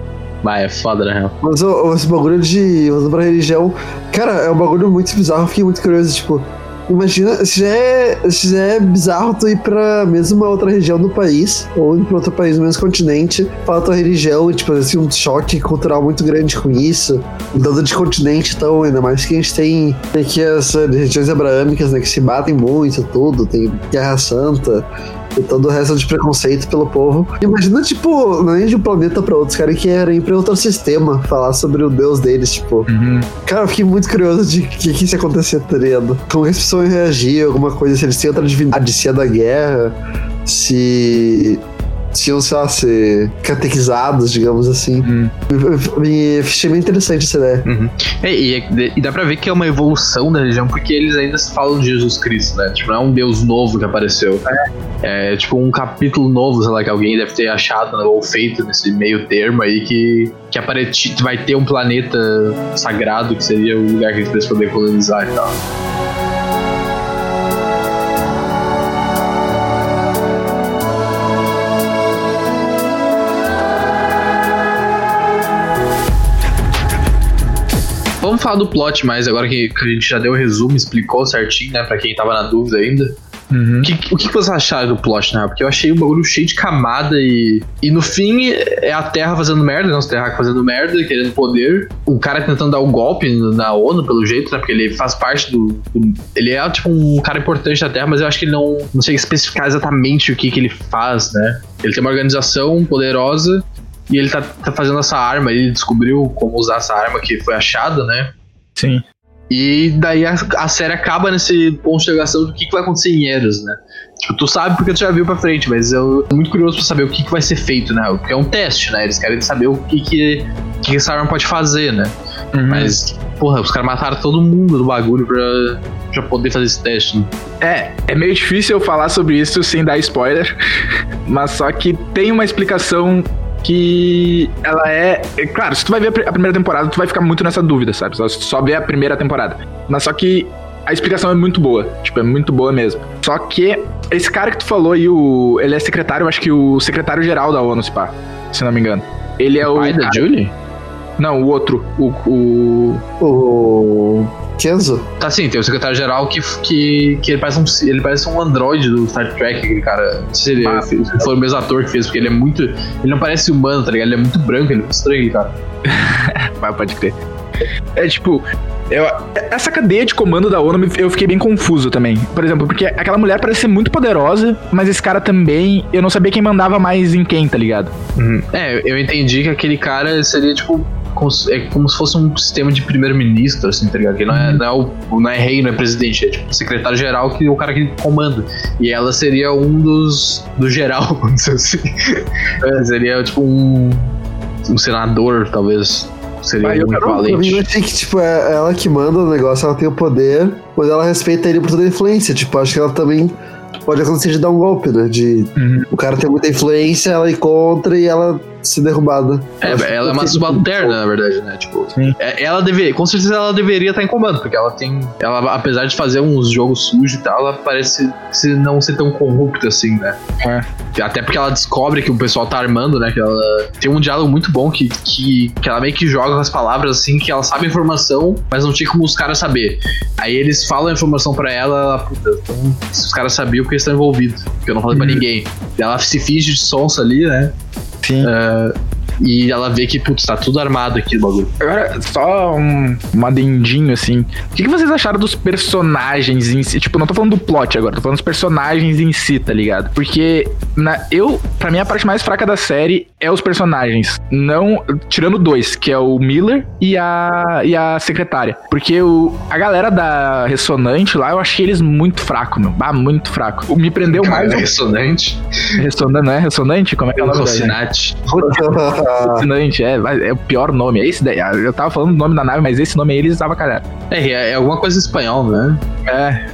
Vai, é foda, na real. Mas esse bagulho de. Usando pra religião. Cara, é um bagulho muito bizarro. Eu fiquei muito curioso, tipo. Imagina, se já, é, se já é bizarro tu ir pra mesmo outra região do país, ou ir pra outro país no mesmo continente, falar tua religião, e tipo, assim, um choque cultural muito grande com isso, mudando de continente, então, ainda mais que a gente tem, tem aqui as regiões abraâmicas, né, que se batem muito, tudo, tem Guerra Santa, e todo o resto de preconceito pelo povo. Imagina, tipo, não é de um planeta pra outro, os caras que ir pra outro sistema falar sobre o deus deles, tipo. Uhum. Cara, eu fiquei muito curioso de o que, que isso acontecer, tá ligado? Como as pessoas reagir, alguma coisa, se eles têm outra divindade, se é da guerra, se tinham, sei lá, ser catequizados, digamos assim. Uhum. Me, achei bem interessante essa ideia. Uhum. É, e, e, dá pra ver que é uma evolução da religião, porque eles ainda falam de Jesus Cristo, né? Tipo, não é um Deus novo que apareceu. É, é tipo um capítulo novo, sei lá, que alguém deve ter achado né, ou feito nesse meio termo aí que, que aparente, vai ter um planeta sagrado que seria o lugar que eles poderiam colonizar e tal. Vamos falar do plot mais agora que, a gente já deu o resumo, explicou certinho, né, pra quem tava na dúvida ainda. Uhum. Que, o que, vocês acharam do plot, né? Porque eu achei o bagulho cheio de camada e. E no fim é a Terra fazendo merda, né? Os terráqueos fazendo merda, querendo poder. O cara tentando dar o um golpe na ONU, pelo jeito, né? Porque ele faz parte do, do, Ele é, tipo, um cara importante da Terra, mas eu acho que ele não. Não sei especificar exatamente o que, que ele faz, né? Ele tem uma organização poderosa e ele tá, tá fazendo essa arma, ele descobriu como usar essa arma que foi achada, né? Sim. E daí a, a série acaba nesse ponto de interrogação do que, que vai acontecer em Eros, né? Tipo, tu sabe porque tu já viu pra frente, mas eu tô muito curioso pra saber o que, que vai ser feito, né? Porque é um teste, né? Eles querem saber o que, que, que essa arma pode fazer, né? Uhum. Mas, porra, os caras mataram todo mundo do bagulho pra, pra poder fazer esse teste. Né? É, é meio difícil eu falar sobre isso sem dar spoiler, mas só que tem uma explicação que ela é. Claro, se tu vai ver a primeira temporada, tu vai ficar muito nessa dúvida, sabe? Só, só ver a primeira temporada. Mas só que a explicação é muito boa. Tipo, é muito boa mesmo. Só que esse cara que tu falou aí, o, ele é secretário, eu acho que o secretário-geral da ONU, se pá, se não me engano. Ele é o. Pai da Julie? Não, o outro. O. O. o... Kenzo? Tá sim, tem o secretário-geral que, que, que ele, parece um, ele parece um androide do Star Trek, aquele cara. Não sei se ele ah, fez, foi o mesmo ator que fez, porque ele é muito. Ele não parece humano, tá ligado? Ele é muito branco, ele é muito estranho, cara. Mas pode crer. É tipo, eu, essa cadeia de comando da ONU eu fiquei bem confuso também. Por exemplo, porque aquela mulher parece ser muito poderosa, mas esse cara também, eu não sabia quem mandava mais em quem, tá ligado? Uhum. É, eu entendi que aquele cara seria tipo como, se- é como se fosse um sistema de primeiro-ministro, assim, tá ligado? Que não é, não, é o, não é rei, não é presidente, é tipo secretário-geral que é o cara que comanda. E ela seria um dos. do geral, vamos dizer assim. É, seria tipo um. um senador, talvez. Seria eu um mim, eu equivalente. achei que, tipo, é ela que manda o negócio, ela tem o poder, mas ela respeita ele por toda a influência. Tipo, acho que ela também pode acontecer de dar um golpe, né? De Uhum. o cara ter muita influência, ela ir contra e ela ser derrubada. É, que ela é uma subalterna, na verdade, né? Tipo, Sim. é- ela deveria, com certeza ela deveria estar em comando, porque ela tem, ela apesar de fazer uns jogos sujos e tal, ela parece se não ser tão corrupta assim, né? É. Até porque ela descobre que o pessoal tá armando, né? Que ela tem um diálogo muito bom que, que, que ela meio que joga com as palavras assim, que ela sabe a informação, mas não tinha como os caras saber. Aí eles falam a informação pra ela, ela, puta, então, se os caras sabiam porque eles estão envolvidos, porque eu não falei pra Uhum. ninguém. E ela se finge de sonsa ali, né? Sim. E ela vê que, putz, tá tudo armado aqui o bagulho. Agora, só um, um adendinho, assim. O que, que vocês acharam dos personagens em si? Tipo, não tô falando do plot agora, tô falando dos personagens em si, tá ligado? Porque na, eu, pra mim, a parte mais fraca da série é os personagens. Não. Tirando dois, que é o Miller e a, e a secretária. Porque o, a galera da Ressonante lá, eu achei eles muito fracos, meu. Ah, muito fraco. O- Me prendeu Cara, mais. é ressonante. Ressonante, não é? Ressonante? Como é que é o nome Rocinante. Ressonante, é, é o pior nome. É esse daí. Eu tava falando o nome da nave, mas esse nome aí eles estavam calhado. É, é, é alguma coisa em espanhol, né? É,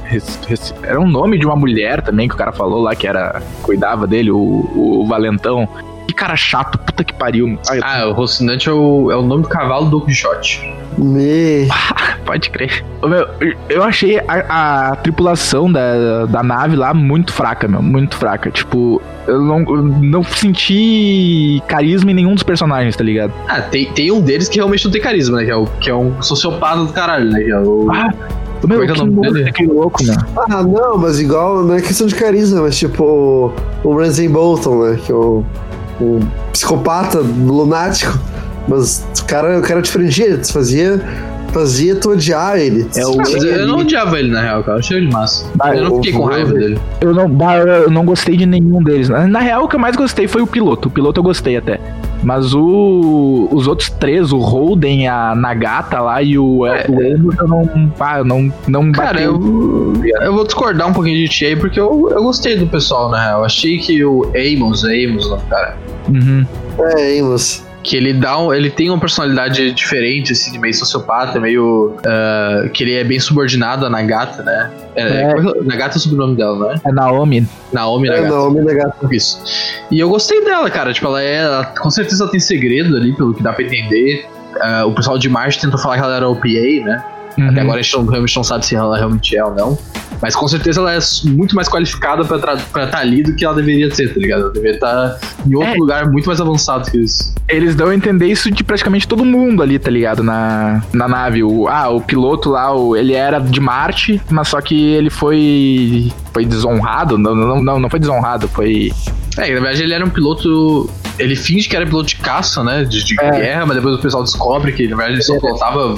era um nome de uma mulher também que o cara falou lá que era. cuidava dele, o, o Valentão. Que cara chato, puta que pariu. Ai, eu- Ah, o Rocinante é o, é o nome do cavalo do Quixote. Me... pode crer. Meu, eu achei a, a tripulação da, da nave lá muito fraca, meu. Muito fraca. Tipo, eu não, eu não senti carisma em nenhum dos personagens, tá ligado? Ah, tem, tem um deles que realmente não tem carisma, né? Que é, o, que é um sociopata do caralho, né? Que é o... Ah, Meu, é que é o que louco louco, meu. Ah, não, mas igual, não é questão de carisma, mas tipo o Ramsay Bolton, né? Que é o, o psicopata lunático. Mas o cara, o cara te fazia, fazia tu odiar ele. É o- Ah, eu, eu não odiava ele, na real, cara. Eu achei ele massa. Ah, eu não fiquei com raiva dele. Eu não, bah, eu não gostei de nenhum deles. Na na real, o que eu mais gostei foi o piloto. O piloto eu gostei até. Mas o, os outros três, o Holden, a Nagata lá e o, É. o eu não. Ah, não, não Cara, bateu. eu, eu vou discordar um pouquinho de ti aí, porque eu, eu gostei do pessoal, na real. Achei que o Amos, Amos, cara, Uhum. É, Amos. Que ele dá um, ele tem uma personalidade diferente, assim, de meio sociopata, meio. ah, que ele é bem subordinado a Nagata, né? É, É. é que- Nagata é o sobrenome dela, né? É Naomi. Naomi É, Nagata. não, me negata. Isso. E eu gostei dela, cara. Tipo, ela é. ela- com certeza ela tem segredo ali, pelo que dá pra entender. Ah, o pessoal de Marte tentou falar que ela era OPA, né? Uhum. Até agora a gente não, realmente não sabe se ela realmente é ou não. Mas com certeza ela é muito mais qualificada pra estar ali do que ela deveria ser, tá ligado? Ela deveria estar em outro É. lugar muito mais avançado que isso. Eles dão a entender isso de praticamente todo mundo ali, tá ligado? Na, na nave. O, ah, o piloto lá, o, ele era de Marte, mas só que ele foi. Foi desonrado. Não, não, não, não foi desonrado, foi. É, na verdade ele era um piloto. Ele finge que era piloto de caça, né? De, de É. guerra, mas depois o pessoal descobre que na verdade ele só pilotava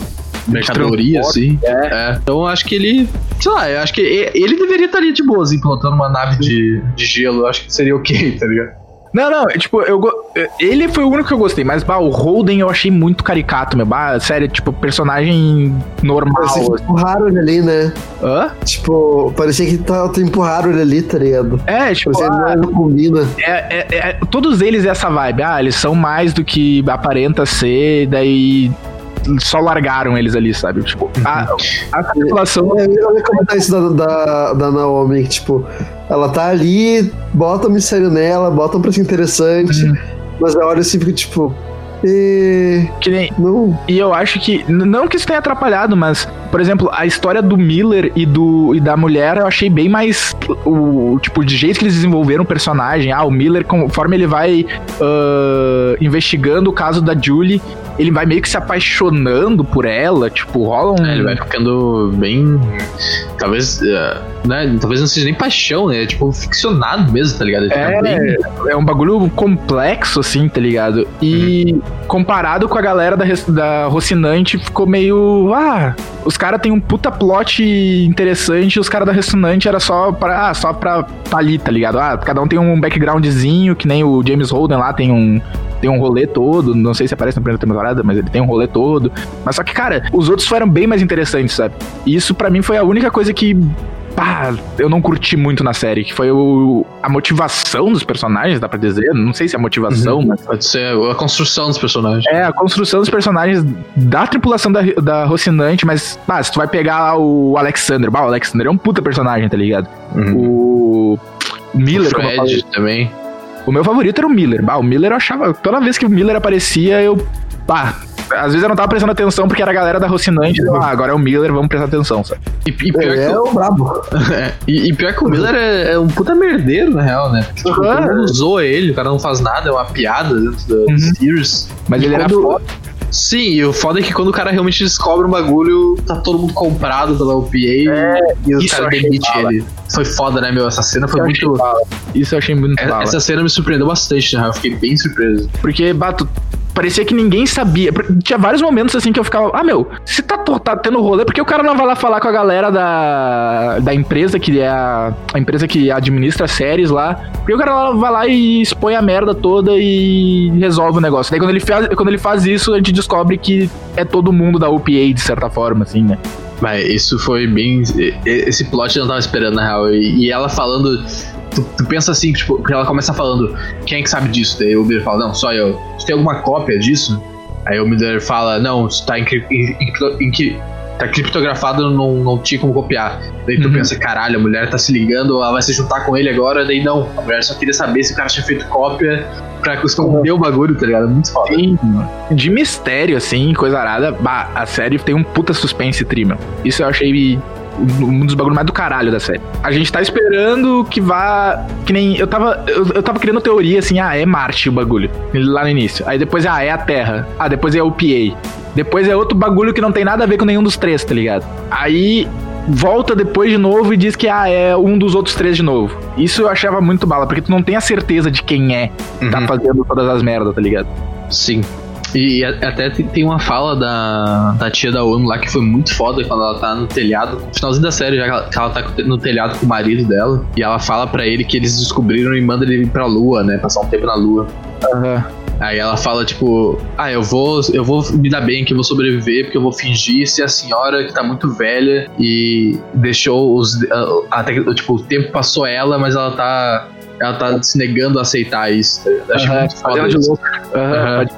mercadoria, assim. É. Então eu acho que ele. Sei lá, eu acho que ele deveria estar ali de boa, assim, pilotando uma nave de, de gelo. Eu acho que seria ok, tá ligado? Não, não, tipo, eu. go- Ele foi o único que eu gostei, mas, bah, o Holden eu achei muito caricato, meu. Bah, sério, tipo, personagem normal. Parecia que empurraram ele ali, né? Hã? Tipo, parecia que tá, empurraram ele ali, tá ligado? É, tipo, Parecia ah, não combina. é, é- é- todos eles essa vibe. Ah, eles são mais do que aparenta ser, daí só largaram eles ali, sabe? Tipo, a, a tripulação. É, Eu ia comentar isso da, da, da Naomi, que, tipo, ela tá ali, bota um mistério nela, bota um preço interessante, Hum. mas a hora assim fica tipo. E... Que nem, Não. e eu acho que. Não que isso tenha atrapalhado, mas, por exemplo, a história do Miller e, do, e da mulher eu achei bem mais. O, tipo, de jeito que eles desenvolveram o personagem. Ah, o Miller, conforme ele vai ah, investigando o caso da Julie, ele vai meio que se apaixonando por ela. Tipo, rola um. É, ele vai ficando bem. Talvez. eh, né, talvez não seja nem paixão, né? É tipo ficcionado mesmo, tá ligado? É, bem- é um bagulho complexo, assim, tá ligado? E comparado com a galera da, da Rocinante, ficou meio. Ah, os caras têm um puta plot interessante e os caras da Ressonante era só pra, ah, só pra tá ali, tá ligado? Ah, cada um tem um backgroundzinho, que nem o James Holden lá tem um, tem um rolê todo. Não sei se aparece na primeira temporada, mas ele tem um rolê todo. Mas só que, cara, os outros foram bem mais interessantes, sabe? E isso para mim foi a única coisa que pá, eu não curti muito na série, que foi o, a motivação dos personagens, dá pra dizer. Não sei se é a motivação, uhum. mas. Pode ser a construção dos personagens. É, a construção dos personagens da tripulação da, da Rocinante, mas, pá, se tu vai pegar o Alexander, bah, o Alexander é um puta personagem, tá ligado? Uhum. O. Miller, o Fred também. O meu favorito era o Miller. Bah, o Miller eu achava. Toda vez que o Miller aparecia, eu. Pá, às vezes eu não tava prestando atenção porque era a galera da Rocinante. Ah, agora é o Miller, vamos prestar atenção, sabe? E, e pior é, que, o brabo. é, e, e pior que o Miller é, é um puta merdeiro, na real, né? Porque, tipo, Uhum. todo zoa ele, o cara não faz nada, é uma piada dentro da Uhum. series. Mas E ele era quando- foda. Sim, e o foda é que quando o cara realmente descobre um bagulho, tá todo mundo comprado pela OPA e o cara demite ele. Foi foda, né, meu? Essa cena foi Eu muito. Isso eu achei muito É-. Essa cena me surpreendeu bastante, né? Eu fiquei bem surpreso. Porque, bato, parecia que ninguém sabia. Tinha vários momentos assim que eu ficava, ah, meu, se tá, tá tendo rolê, por que o cara não vai lá falar com a galera da, da empresa, que é a, a empresa que administra séries lá? Por que o cara vai lá e expõe a merda toda e resolve o negócio? Daí quando ele faz, quando ele faz isso, a gente descobre que é todo mundo da OPA, de certa forma, assim, né? Mas isso foi bem. Esse plot eu não tava esperando, na real. E ela falando. Tu, tu pensa assim, tipo, porque ela começa falando, quem é que sabe disso? Daí o Miller fala, não, só eu. Você tem alguma cópia disso? Aí o Miller fala, não, isso tá, en- en- tá criptografado, não, não tinha como copiar. Daí tu Uhum. pensa, caralho, a mulher tá se ligando, ela vai se juntar com ele agora. Daí não, a mulher só queria saber se o cara tinha feito cópia pra esconder o bagulho, tá ligado? Muito foda. Sim, de mistério, assim, coisa arada, bah, a série tem um puta suspense trima. Isso eu achei um dos bagulhos mais do caralho da série. A gente tá esperando que vá. Que nem. Eu tava. Eu, eu tava criando teoria assim, ah, é Marte o bagulho. Lá no início. Aí depois, ah, é a Terra. Ah, depois é o PA. Depois é outro bagulho que não tem nada a ver com nenhum dos três, tá ligado? Aí volta depois de novo e diz que ah, é um dos outros três de novo. Isso eu achava muito bala, porque tu não tem a certeza de quem é que tá Uhum. fazendo todas as merdas, tá ligado? Sim. E, até tem uma fala da, da tia da ONU lá que foi muito foda quando ela tá no telhado, no finalzinho da série, já que ela, que ela tá no telhado com o marido dela, e ela fala pra ele que eles descobriram e mandam ele ir pra lua, né? Passar um tempo na lua. Aham. Aí ela fala, tipo, ah, eu vou, eu vou me dar bem aqui, eu vou sobreviver, porque eu vou fingir ser a senhora que tá muito velha e deixou os. Até que, tipo, o tempo passou ela, mas ela tá. Ela tá se negando a aceitar isso. tá achei Aham, muito foda isso. louco.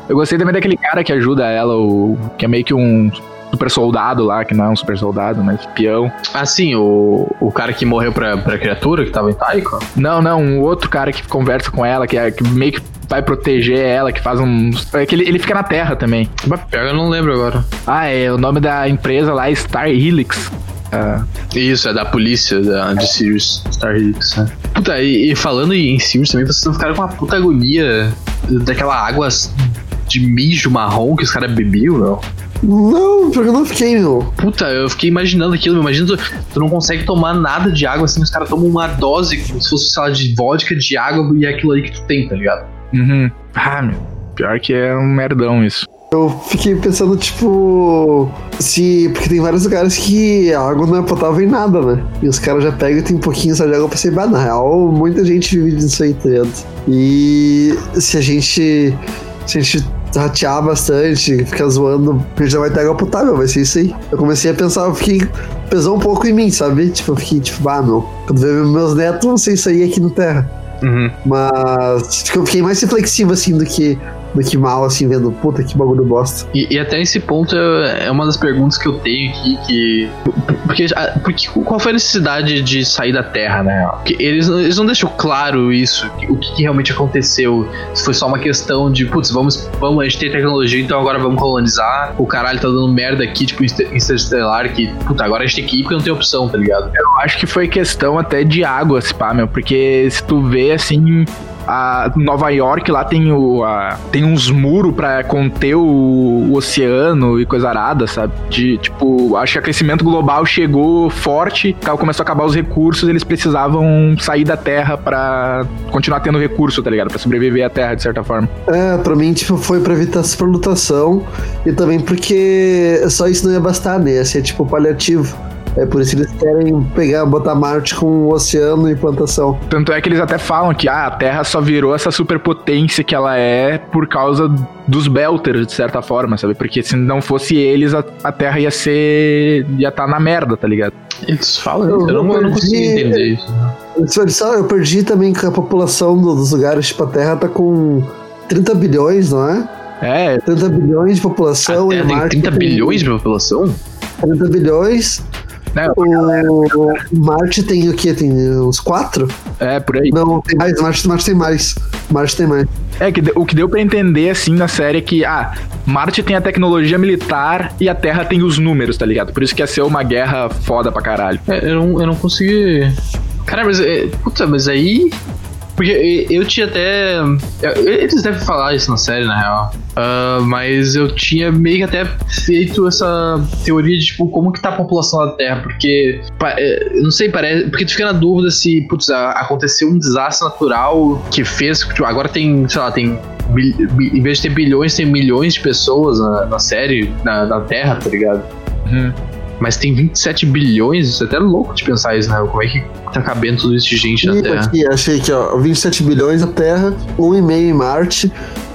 Eu gostei também daquele cara que ajuda ela, o que é meio que um super soldado lá, que não é um super soldado, mas peão. Ah, sim, o, o cara que morreu pra, pra criatura que tava em Taiko? Não, não, um outro cara que conversa com ela, que, é, que meio que vai proteger ela, que faz um. É que ele, ele fica na Terra também. Mas Pior, eu não lembro agora. Ah, é. O nome da empresa lá é Star Helix. Ah, Isso, é da polícia da, de Sirius, Star Helix, né? Puta, e, e falando em Sirius também, vocês não ficaram com uma puta agonia daquela água de mijo marrom que os caras bebiam, meu? Não, porque eu não fiquei, meu. Puta, eu fiquei imaginando aquilo, meu. imagina tu, tu não consegue tomar nada de água assim, os caras tomam uma dose como se fosse, sei lá, de vodka, de água e é aquilo aí que tu tem, tá ligado? uhum. ah meu. Pior que é um merdão isso. Eu fiquei pensando, tipo. Se. Porque tem vários lugares que a água não é potável em nada, né? E os caras já pegam e tem um pouquinho só de água pra ser bah, na real, muita gente vive disso aí, tá ligado? E se a gente. Se a gente ratear bastante, ficar zoando, a gente já vai ter água potável, vai ser isso aí. Eu comecei a pensar, eu fiquei. Pesou um pouco em mim, sabe? Tipo, eu fiquei, tipo, ah, meu. Quando ver meus netos, vão ser isso aí aqui no Terra. Uhum. Mas eu fiquei mais reflexivo, assim, do que, do que mal, assim, vendo, puta, que bagulho bosta. E, e até esse ponto é é uma das perguntas que eu tenho aqui, que... Porque, porque qual foi a necessidade de sair da Terra, né? Porque eles, não- eles não deixam claro isso, o que, que realmente aconteceu. Se foi só uma questão de, putz, vamos, vamos, a gente tem tecnologia, então agora vamos colonizar. O caralho tá dando merda aqui, tipo, Inter- Interestelar, que, puta, agora a gente tem que ir porque não tem opção, tá ligado? Eu acho que foi questão até de água, se pá, meu. Porque se tu vê, assim, a Nova York lá tem, o, a, tem uns muros pra conter o, o, oceano e coisa arada, sabe? De, tipo, acho que o aquecimento global chegou forte, começou a acabar os recursos, eles precisavam sair da Terra pra continuar tendo recurso, tá ligado? Pra sobreviver à Terra, de certa forma. É, pra mim, tipo, foi pra evitar superlotação e também porque só isso não ia bastar, né? Ia ser, tipo, paliativo. É por isso que eles querem pegar, botar Marte com oceano e plantação. Tanto é que eles até falam que ah, a Terra só virou essa superpotência que ela é por causa dos Belters, de certa forma, sabe? Porque se não fosse eles, a, a Terra ia ser. ia estar tá na merda, tá ligado? Eles falam, eu, eu, não, eu não consigo entender isso. Eu perdi também que a população dos lugares, tipo, a Terra tá com 30 bilhões, não é? É. 30 bilhões de população. A Terra tem 30 bilhões de população? 30 bilhões. É, o Marte tem o quê? Tem uns quatro? É, por aí. Não, tem mais. Marte, Marte tem mais. Marte tem mais. É, que o que deu para entender, assim, na série é que, ah, Marte tem a tecnologia militar e a Terra tem os números, tá ligado? Por isso que ia ser uma guerra foda pra caralho. É, eu não, eu não consegui. Cara, mas. É, puta, mas aí. Porque eu tinha até. Eles devem falar isso na série, na real. Uh, mas eu tinha meio que até feito essa teoria de tipo, como que tá a população da Terra. Porque. É, não sei, parece. Porque tu fica na dúvida se, putz, aconteceu um desastre natural que fez. Tipo, agora tem, sei lá, tem em vez de ter bilhões, tem milhões de pessoas na, na série, na, na, Terra, tá ligado? Uhum. Mas tem 27 bilhões, isso é até louco de pensar isso, né? Como é que tá cabendo tudo isso de gente na Terra? Aqui, achei que, ó, 27 bilhões na Terra, 1,5 em Marte,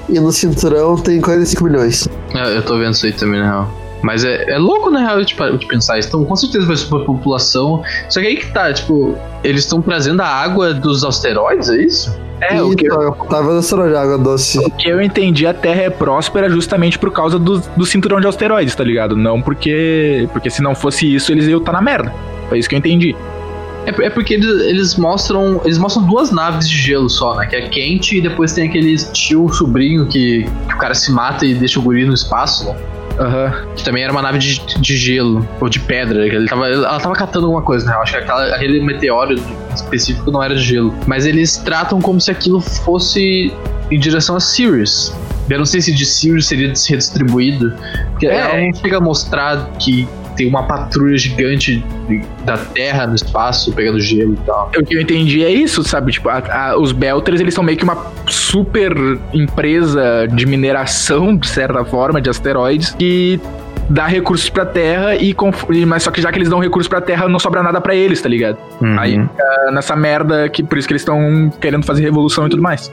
e no cinturão tem 45 milhões. É, eu tô vendo isso aí também, na real. Mas é, é louco, na real, de, de pensar isso. Então, com certeza vai subir a população. Só que aí que tá, tipo, eles estão trazendo a água dos asteroides, é isso? É, o que eu, tava de água doce. O que eu entendi, a Terra é próspera justamente por causa do, do cinturão de asteroides, tá ligado? Não porque. Porque se não fosse isso, eles iam estar tá na merda. Foi isso que eu entendi. É, é porque eles, eles, mostram. Eles mostram duas naves de gelo só, né? Que é quente e depois tem aquele tio sobrinho que, que o cara se mata e deixa o guri no espaço, né? Uhum. Que também era uma nave de, de gelo, ou de pedra. Ele tava, ela tava catando alguma coisa, né? Eu acho que aquela, aquele meteoro específico não era de gelo. Mas eles tratam como se aquilo fosse em direção a Sirius. Eu não sei se de Sirius seria redistribuído. Porque é. ela não chega a mostrar que tem uma patrulha gigante da Terra no espaço pegando gelo e tal. O que eu entendi é isso, sabe? Tipo, a, a, os Belters, eles são meio que uma super empresa de mineração, de certa forma, de asteroides, que dá recursos pra Terra e mas só que já que eles dão recursos pra Terra não sobra nada para eles, tá ligado? Uhum. Aí nessa merda que por isso que eles estão querendo fazer revolução e tudo mais.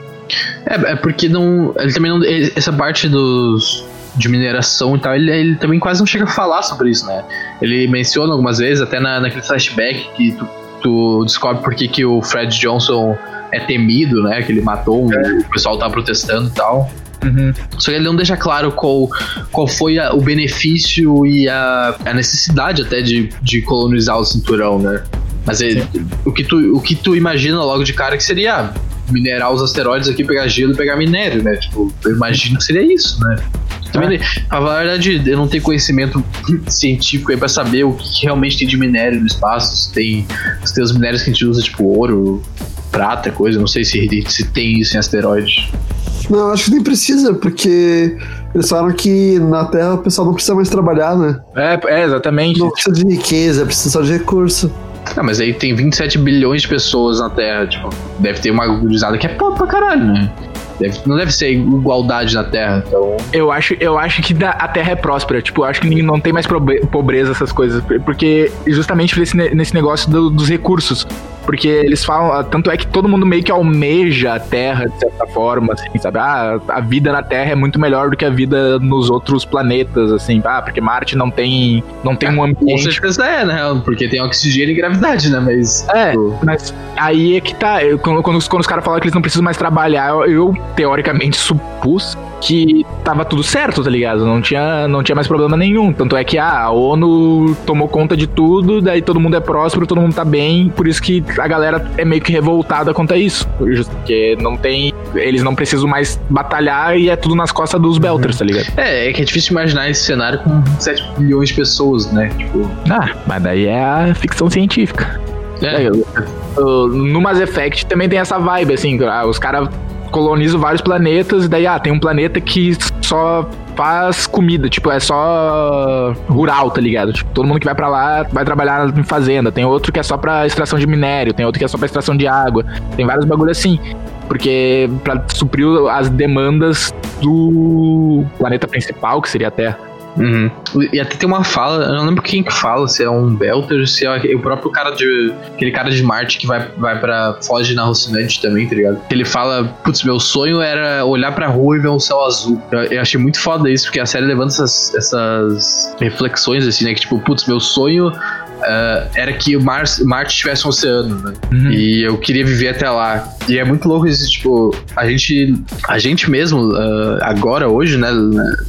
É, é porque não, ele também não essa parte dos de mineração e tal, ele, ele também quase não chega a falar sobre isso, né? Ele menciona algumas vezes, até na, naquele flashback, que tu, tu descobre por que, que o Fred Johnson é temido, né? Que ele matou um, é. o pessoal tá protestando e tal. Uhum. Só que ele não deixa claro qual, qual foi a, o benefício e a, a necessidade até de, de colonizar o cinturão, né? Mas ele, o, que tu, o que tu imagina logo de cara que seria minerar os asteroides aqui, pegar gelo e pegar minério, né? Tipo, eu imagino que seria isso, né? Também, a verdade, eu não tenho conhecimento científico aí pra saber o que realmente tem de minério no espaço. Se tem, se tem os minérios que a gente usa, tipo ouro, prata, coisa. Não sei se, se tem isso em asteroide. Não, acho que nem precisa, porque eles falaram que na Terra o pessoal não precisa mais trabalhar, né? É, é exatamente. Não precisa de riqueza, precisa só de recurso. Não, mas aí tem 27 bilhões de pessoas na Terra, tipo, deve ter uma gurizada que é pobre pra caralho, né? Deve, não deve ser igualdade na Terra, então... Eu acho, eu acho que a Terra é próspera, tipo, eu acho que não tem mais pobreza essas coisas, porque justamente nesse, negócio do, dos recursos. Porque eles falam, ah, tanto é que todo mundo meio que almeja a Terra, de certa forma, assim, sabe? Ah, a vida na Terra é muito melhor do que a vida nos outros planetas, assim, ah, porque Marte não tem, não tem é, um ambiente. Com certeza é, né? Porque tem oxigênio e gravidade, né? Mas. É, tipo... mas aí é que tá. Eu, quando, quando, quando, os caras falam que eles não precisam mais trabalhar, eu, eu teoricamente supus que tava tudo certo, tá ligado? Não tinha, não tinha mais problema nenhum. Tanto é que ah, a ONU tomou conta de tudo, daí todo mundo é próspero, todo mundo tá bem, por isso que a galera é meio que revoltada quanto a isso. Porque não tem. Eles não precisam mais batalhar e é tudo nas costas dos Belters, tá ligado? É, é que é difícil imaginar esse cenário com 7 bilhões de pessoas, né? Tipo. Ah, mas daí é a ficção científica. É. No Mass Effect também tem essa vibe, assim, ah, os caras colonizam vários planetas, e daí, ah, tem um planeta que só faz comida, tipo, é só rural, tá ligado? Tipo, todo mundo que vai para lá vai trabalhar em fazenda. Tem outro que é só pra extração de minério, tem outro que é só pra extração de água. Tem vários bagulhos assim. Porque para suprir as demandas do planeta principal, que seria a Terra. Uhum. E até tem uma fala, eu não lembro quem que fala, se é um Belter, se é o próprio cara de. aquele cara de Marte que vai, vai pra Foz na Rocinante também, tá ligado? Ele fala, putz, meu sonho era olhar pra rua e ver um céu azul. Eu, eu achei muito foda isso, porque a série levanta essas, essas reflexões, assim, né? Que tipo, putz, meu sonho uh, era que o Mar Marte tivesse um oceano, né? Uhum. E eu queria viver até lá. E é muito louco isso, tipo, a gente, a gente mesmo, uh, agora, hoje, né,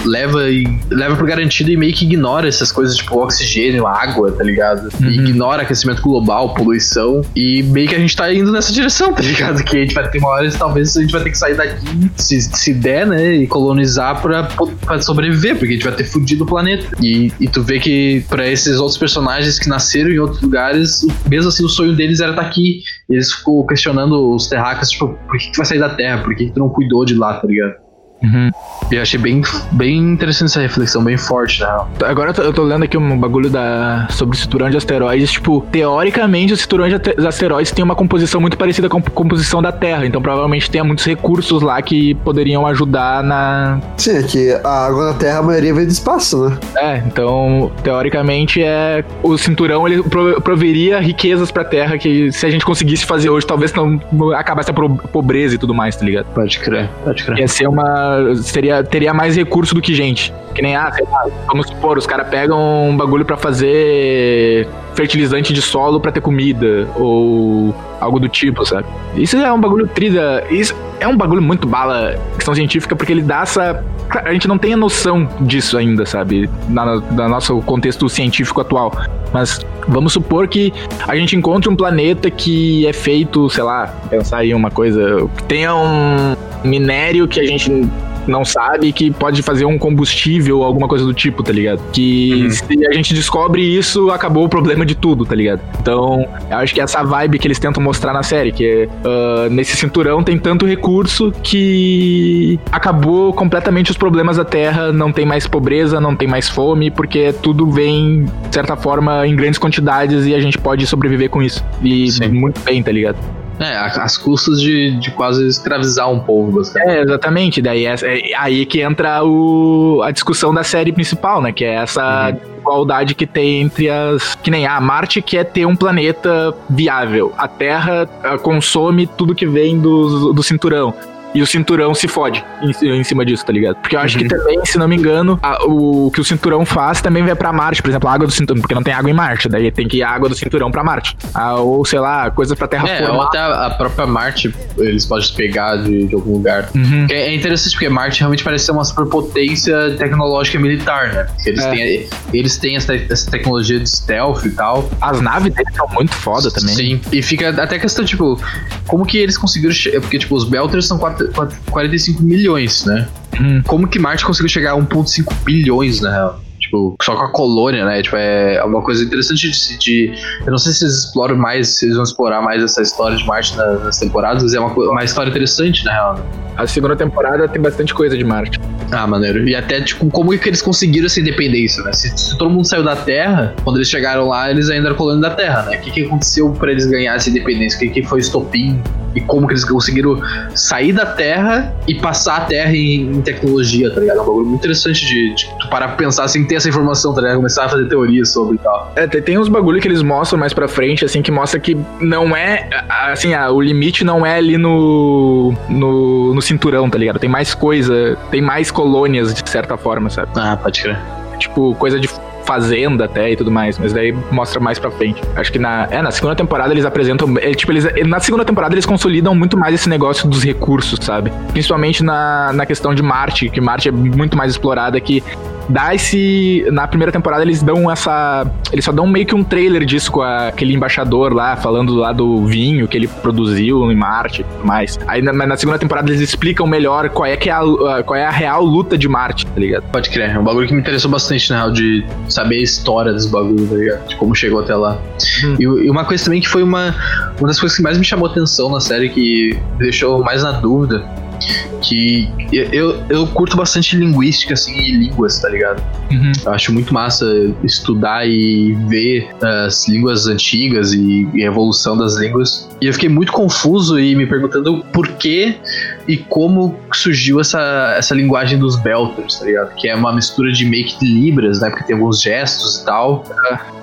leva, e, leva por garantido e meio que ignora essas coisas, tipo, oxigênio, água, tá ligado? Uhum. Ignora aquecimento global, poluição, e meio que a gente tá indo nessa direção, tá ligado? Que a gente vai ter uma hora, talvez a gente vai ter que sair daqui, se, se der, né, e colonizar pra, pra sobreviver, porque a gente vai ter fudido o planeta. E, e tu vê que pra esses outros personagens que nasceram em outros lugares, mesmo assim o sonho deles era estar tá aqui. Eles ficou questionando os terráqueos, tipo, por que, que tu vai sair da Terra? Por que, que tu não cuidou de lá, tá ligado? Uhum. E eu achei bem, bem interessante essa reflexão, bem forte, né? Agora eu tô, eu tô lendo aqui um bagulho da, sobre o cinturão de asteroides. Tipo, teoricamente, o cinturão de asteroides tem uma composição muito parecida com a composição da Terra. Então, provavelmente, tem muitos recursos lá que poderiam ajudar na. Sim, é que a água da Terra, a maioria vem do espaço, né? É, então, teoricamente, é o cinturão ele proveria riquezas pra Terra que se a gente conseguisse fazer hoje, talvez não acabasse a pobreza e tudo mais, tá ligado? Pode crer, pode crer. Ia ser uma seria, teria mais recurso do que gente. Que nem, ah, sei lá, vamos supor, os caras pegam um bagulho para fazer fertilizante de solo para ter comida, ou algo do tipo, sabe? Isso é um bagulho trida. Isso é um bagulho muito bala questão científica, porque ele dá essa. A gente não tem a noção disso ainda, sabe? Na, na nosso contexto científico atual. Mas vamos supor que a gente encontre um planeta que é feito, sei lá, pensar aí uma coisa, que tenha um minério que a gente não sabe que pode fazer um combustível ou alguma coisa do tipo, tá ligado? Que uhum. se a gente descobre isso, acabou o problema de tudo, tá ligado? Então, eu acho que essa vibe que eles tentam mostrar na série, que uh, nesse cinturão tem tanto recurso que acabou completamente os problemas da Terra, não tem mais pobreza, não tem mais fome, porque tudo vem, de certa forma, em grandes quantidades e a gente pode sobreviver com isso. E Sim. muito bem, tá ligado? É, as custas de, de quase escravizar um povo, basicamente. É, exatamente. Daí é, é aí que entra o, a discussão da série principal, né? Que é essa uhum. igualdade que tem entre as. Que nem a Marte quer ter um planeta viável. A Terra consome tudo que vem do, do cinturão e o cinturão se fode em, em, cima disso, tá ligado? Porque eu acho uhum. que também, se não me engano, a, o que o cinturão faz também vai para Marte, por exemplo, a água do cinturão, porque não tem água em Marte, daí tem que ir água do cinturão para Marte. Ah, ou sei lá, coisas pra Terra É, ou até a própria Marte eles podem pegar de, de algum lugar. Uhum. É interessante porque Marte realmente parece ser uma superpotência tecnológica militar, né? Eles, é. têm, eles têm essa, essa tecnologia de stealth e tal. As naves deles são muito foda também. Sim, e fica até questão, tipo, como que eles conseguiram. Porque, tipo, os Belters são quatro 45 milhões, né? Hum. Como que Marte conseguiu chegar a 1,5 bilhões, na real? Tipo, só com a colônia, né? Tipo, é uma coisa interessante de, de, Eu não sei se eles exploram mais, se eles vão explorar mais essa história de Marte nas, nas temporadas, mas é uma, uma história interessante, na real. Né? A segunda temporada tem bastante coisa de Marte. Ah, maneiro. E até, tipo, como que eles conseguiram essa independência, né? Se, se todo mundo saiu da Terra, quando eles chegaram lá, eles ainda eram colônia da Terra, né? O que, que aconteceu para eles ganharem essa independência? O que, que foi estopim? E como que eles conseguiram sair da Terra e passar a Terra em, em tecnologia, tá ligado? É um bagulho muito interessante de, de parar pra pensar assim, ter essa informação, tá ligado? Começar a fazer teorias sobre e tal. É, tem, tem uns bagulho que eles mostram mais pra frente, assim, que mostra que não é, assim, ah, o limite não é ali no, no, no cinturão, tá ligado? Tem mais coisa, tem mais colônias, de certa forma, sabe? Ah, pode crer. Tipo, coisa de fazenda até e tudo mais, mas daí mostra mais pra frente. Acho que na, é, na segunda temporada eles apresentam, é, tipo, eles, na segunda temporada eles consolidam muito mais esse negócio dos recursos, sabe? Principalmente na, na questão de Marte, que Marte é muito mais explorada que dá esse. Na primeira temporada eles dão essa. Eles só dão meio que um trailer disso com a, aquele embaixador lá, falando lá do vinho que ele produziu em Marte e tudo mais. Aí na, na, segunda temporada eles explicam melhor qual é, que é a, qual é a real luta de Marte, tá ligado? Pode crer. É um bagulho que me interessou bastante, na real, de saber a história desse bagulho, tá ligado? De como chegou até lá. Hum. E, e, uma coisa também que foi uma, uma das coisas que mais me chamou atenção na série, que me deixou mais na dúvida Que eu, eu curto bastante linguística, assim, e línguas, tá ligado? Uhum. Eu acho muito massa estudar e ver as línguas antigas e, e a evolução das línguas. E eu fiquei muito confuso e me perguntando por que e como surgiu essa, essa linguagem dos Belters, tá ligado? Que é uma mistura de meio que de Libras, né? Porque tem alguns gestos e tal.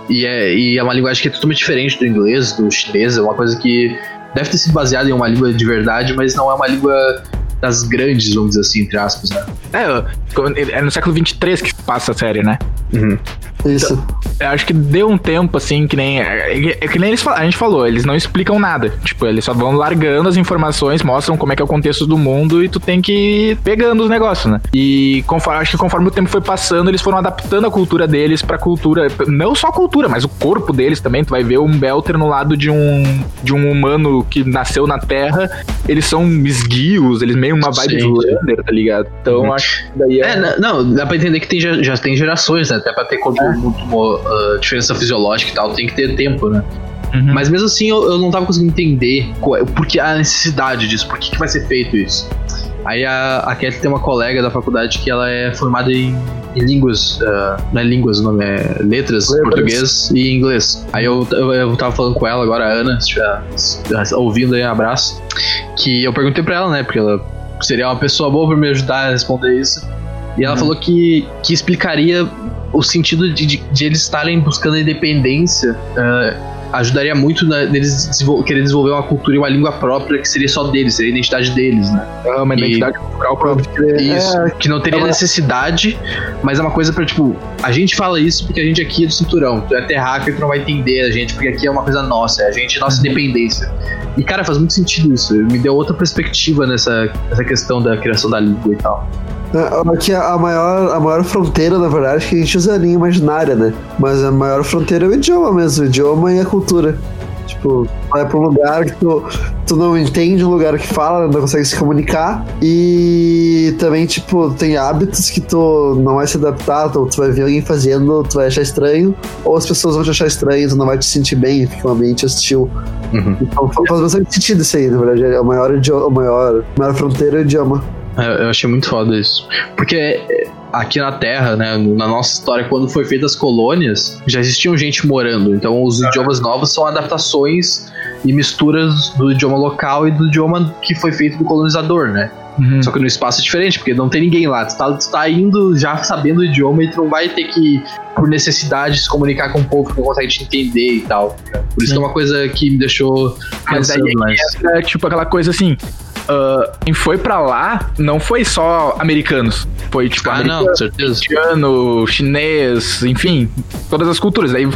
E é, e é uma linguagem que é totalmente diferente do inglês, do chinês. É uma coisa que deve ter sido baseada em uma língua de verdade, mas não é uma língua das grandes, vamos dizer assim, entre aspas, né? É, é no século 23 que passa a série, né? Uhum. Isso. Eu acho que deu um tempo, assim, que nem. É, é que nem eles, a gente falou, eles não explicam nada. Tipo, eles só vão largando as informações, mostram como é que é o contexto do mundo e tu tem que ir pegando os negócios, né? E conforme, acho que conforme o tempo foi passando, eles foram adaptando a cultura deles pra cultura. Não só a cultura, mas o corpo deles também. Tu vai ver um Belter no lado de um, de um humano que nasceu na Terra. Eles são esguios, eles meio uma vibe Sim. Slander, tá ligado? Então Uhum. acho que daí é. É, na- não, dá pra entender que tem, já, já tem gerações, né? Até pra ter corpo muito, uh, diferença fisiológica e tal, tem que ter tempo, né? Uhum. Mas mesmo assim eu, eu não tava conseguindo entender qual é, por que a necessidade disso, por que, que vai ser feito isso. Aí a, a Cat tem uma colega da faculdade que ela é formada em, em línguas, ah, não é línguas, o nome é letras, Letras. português e inglês. Aí eu, eu, eu tava falando com ela agora, a Ana, se estiver ouvindo aí, um abraço. Que eu perguntei pra ela, né, porque ela seria uma pessoa boa pra me ajudar a responder isso. E ela falou que, que explicaria o sentido de, de, de eles estarem buscando a independência. ah, ajudaria muito na, neles desenvol- querer desenvolver uma cultura e uma língua própria que seria só deles, seria a identidade deles, né? É uma identidade cultural própria. Isso, É, que não teria é uma- necessidade, mas é uma coisa pra, tipo, a gente fala isso porque a gente aqui é do cinturão, tu é terráqueo e tu não vai entender a gente, porque aqui é uma coisa nossa, é a gente, nossa independência. E, cara, faz muito sentido isso, me deu outra perspectiva nessa, nessa questão da criação da língua e tal. É, Aqui a a maior, a maior fronteira, na verdade, é que a gente usa a linha imaginária, né? Mas a maior fronteira é o idioma mesmo, o idioma e a cultura. Tipo, vai pra um lugar que tu, tu não entende o lugar que fala, não consegue se comunicar. E também, tipo, tem hábitos que tu não vai se adaptar, tu, tu vai ver alguém fazendo, tu vai achar estranho, ou as pessoas vão te achar estranho, tu não vai te sentir bem, fica um ambiente hostil. Uhum. Então fa- faz bastante sentido isso aí, na verdade. É a maior, idioma, a maior, a maior fronteira é o idioma. É, Eu achei muito foda isso. Porque é, aqui na Terra, né, na nossa história, quando foi feitas as colônias, já existiam gente morando. Então os idiomas novos são adaptações e misturas do idioma local e do idioma que foi feito do colonizador, né? Uhum. Só que no espaço é diferente, porque não tem ninguém lá. Tu tá, tu tá indo já sabendo o idioma e tu não vai ter que, por necessidade, se comunicar com um povo que não consegue te entender e tal. Por isso Sim. que é uma coisa que me deixou Mas aí pensando é que mais. entra, tipo, aquela coisa assim. Ah, quem foi pra lá não foi só americanos. Foi, tipo, Ah, não, certeza. indiano, chinês, enfim, todas as culturas. Aí,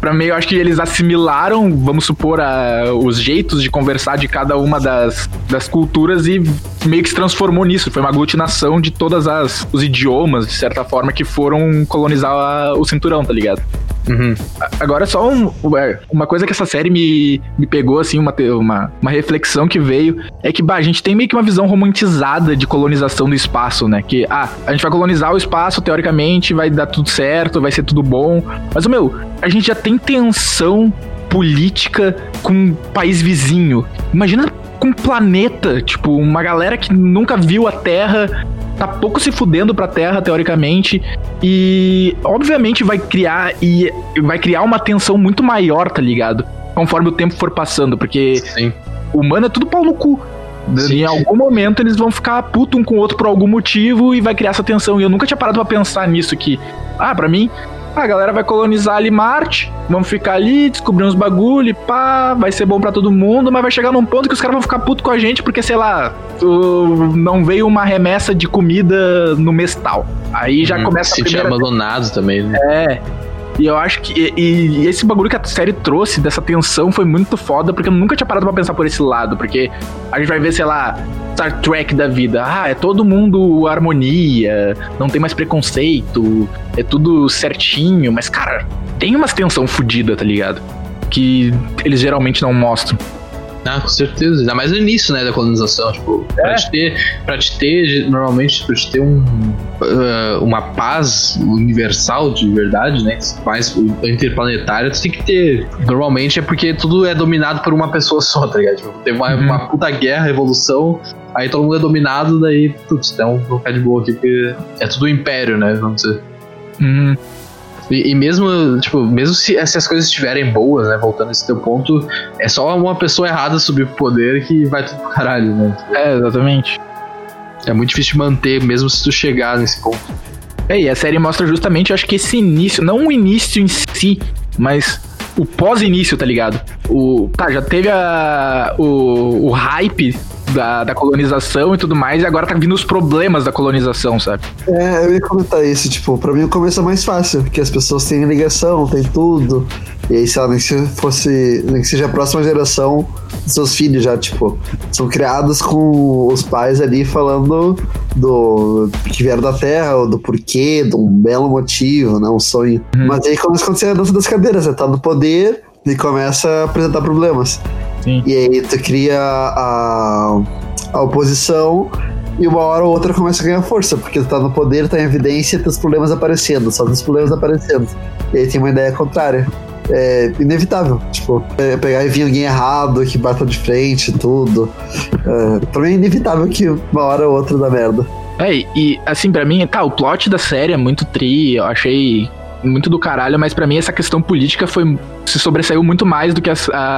pra mim, eu acho que eles assimilaram, vamos supor, a- os jeitos de conversar de cada uma das, das culturas e meio que se transformou nisso. Foi uma aglutinação de todas as os idiomas, de certa forma, que foram colonizar a- o cinturão, tá ligado? Uhum. Agora, só um- ué, uma coisa que essa série me, me pegou, assim, uma, uma, uma reflexão que veio, é que, bah, a gente tem meio que uma visão romantizada de colonização do espaço, né? Que, ah, a gente vai colonizar o espaço, teoricamente, vai dar tudo certo, vai ser tudo bom. Mas, meu, a gente já tem tensão política com um país vizinho. Imagina com um planeta, tipo, uma galera que nunca viu a Terra, tá pouco se fudendo pra Terra, teoricamente, e obviamente vai criar e vai criar uma tensão muito maior, tá ligado? Conforme o tempo for passando, porque Sim. o humano é tudo pau no cu. Sim. Em algum momento eles vão ficar puto um com o outro por algum motivo e vai criar essa tensão. E eu nunca tinha parado pra pensar nisso que, ah, pra mim, a galera vai colonizar ali Marte, vamos ficar ali, descobrir uns bagulho, pá, vai ser bom pra todo mundo, mas vai chegar num ponto que os caras vão ficar puto com a gente porque, sei lá, não veio uma remessa de comida no mês tal. Aí já Uhum. começa a Se primeira abandonado também, né? é. E eu acho que. E, e esse bagulho que a série trouxe dessa tensão foi muito foda, porque eu nunca tinha parado pra pensar por esse lado. Porque a gente vai ver, sei lá, Star Trek da vida. Ah, é todo mundo harmonia, não tem mais preconceito, é tudo certinho. Mas, cara, tem umas tensão fodida, tá ligado? Que eles geralmente não mostram. Ah, com certeza. Ainda mais no início, né, da colonização. Tipo, É. pra, te ter, pra te ter, normalmente, pra te ter um, uh, uma paz universal de verdade, né, mais interplanetária, tu tem que ter. Normalmente é porque tudo é dominado por uma pessoa só, tá ligado? Tipo, teve uma, Uhum. uma puta guerra, revolução, aí todo mundo é dominado, daí, putz, então vou ficar de boa aqui, porque é tudo um império, né, vamos dizer. Uhum. E, e mesmo, tipo, mesmo se essas coisas estiverem boas, né, voltando a esse teu ponto, é só uma pessoa errada subir pro poder que vai tudo pro caralho, né? É, exatamente. É muito difícil de manter, mesmo se tu chegar nesse ponto. É, e a série mostra justamente, acho que esse início, não o início em si, mas o pós-início, tá ligado? O, tá, já teve a, o, o hype da, da colonização e tudo mais, e agora tá vindo os problemas da colonização, sabe? É, eu ia comentar isso, tipo, pra mim o começo é mais fácil, porque as pessoas têm ligação, têm tudo. E aí, sei lá, nem que se fosse. Nem que seja a próxima geração dos seus filhos já, tipo, são criados com os pais ali falando do que vieram da Terra, ou do porquê, de um belo motivo, né? Um sonho. Mas aí começa a acontecer a dança das cadeiras, você tá no poder e começa a apresentar problemas. Sim. E aí tu cria a, a oposição e uma hora ou outra começa a ganhar força, porque tu tá no poder, tá em evidência e teus problemas aparecendo, só teus problemas aparecendo. E aí tem uma ideia contrária. É inevitável, tipo, é pegar e vir alguém errado, que bata de frente, tudo. É, pra mim é inevitável que uma hora ou outra dá merda. É, e assim, pra mim, tá, o plot da série é muito tri, eu achei muito do caralho, mas pra mim essa questão política foi se sobressaiu muito mais do que a,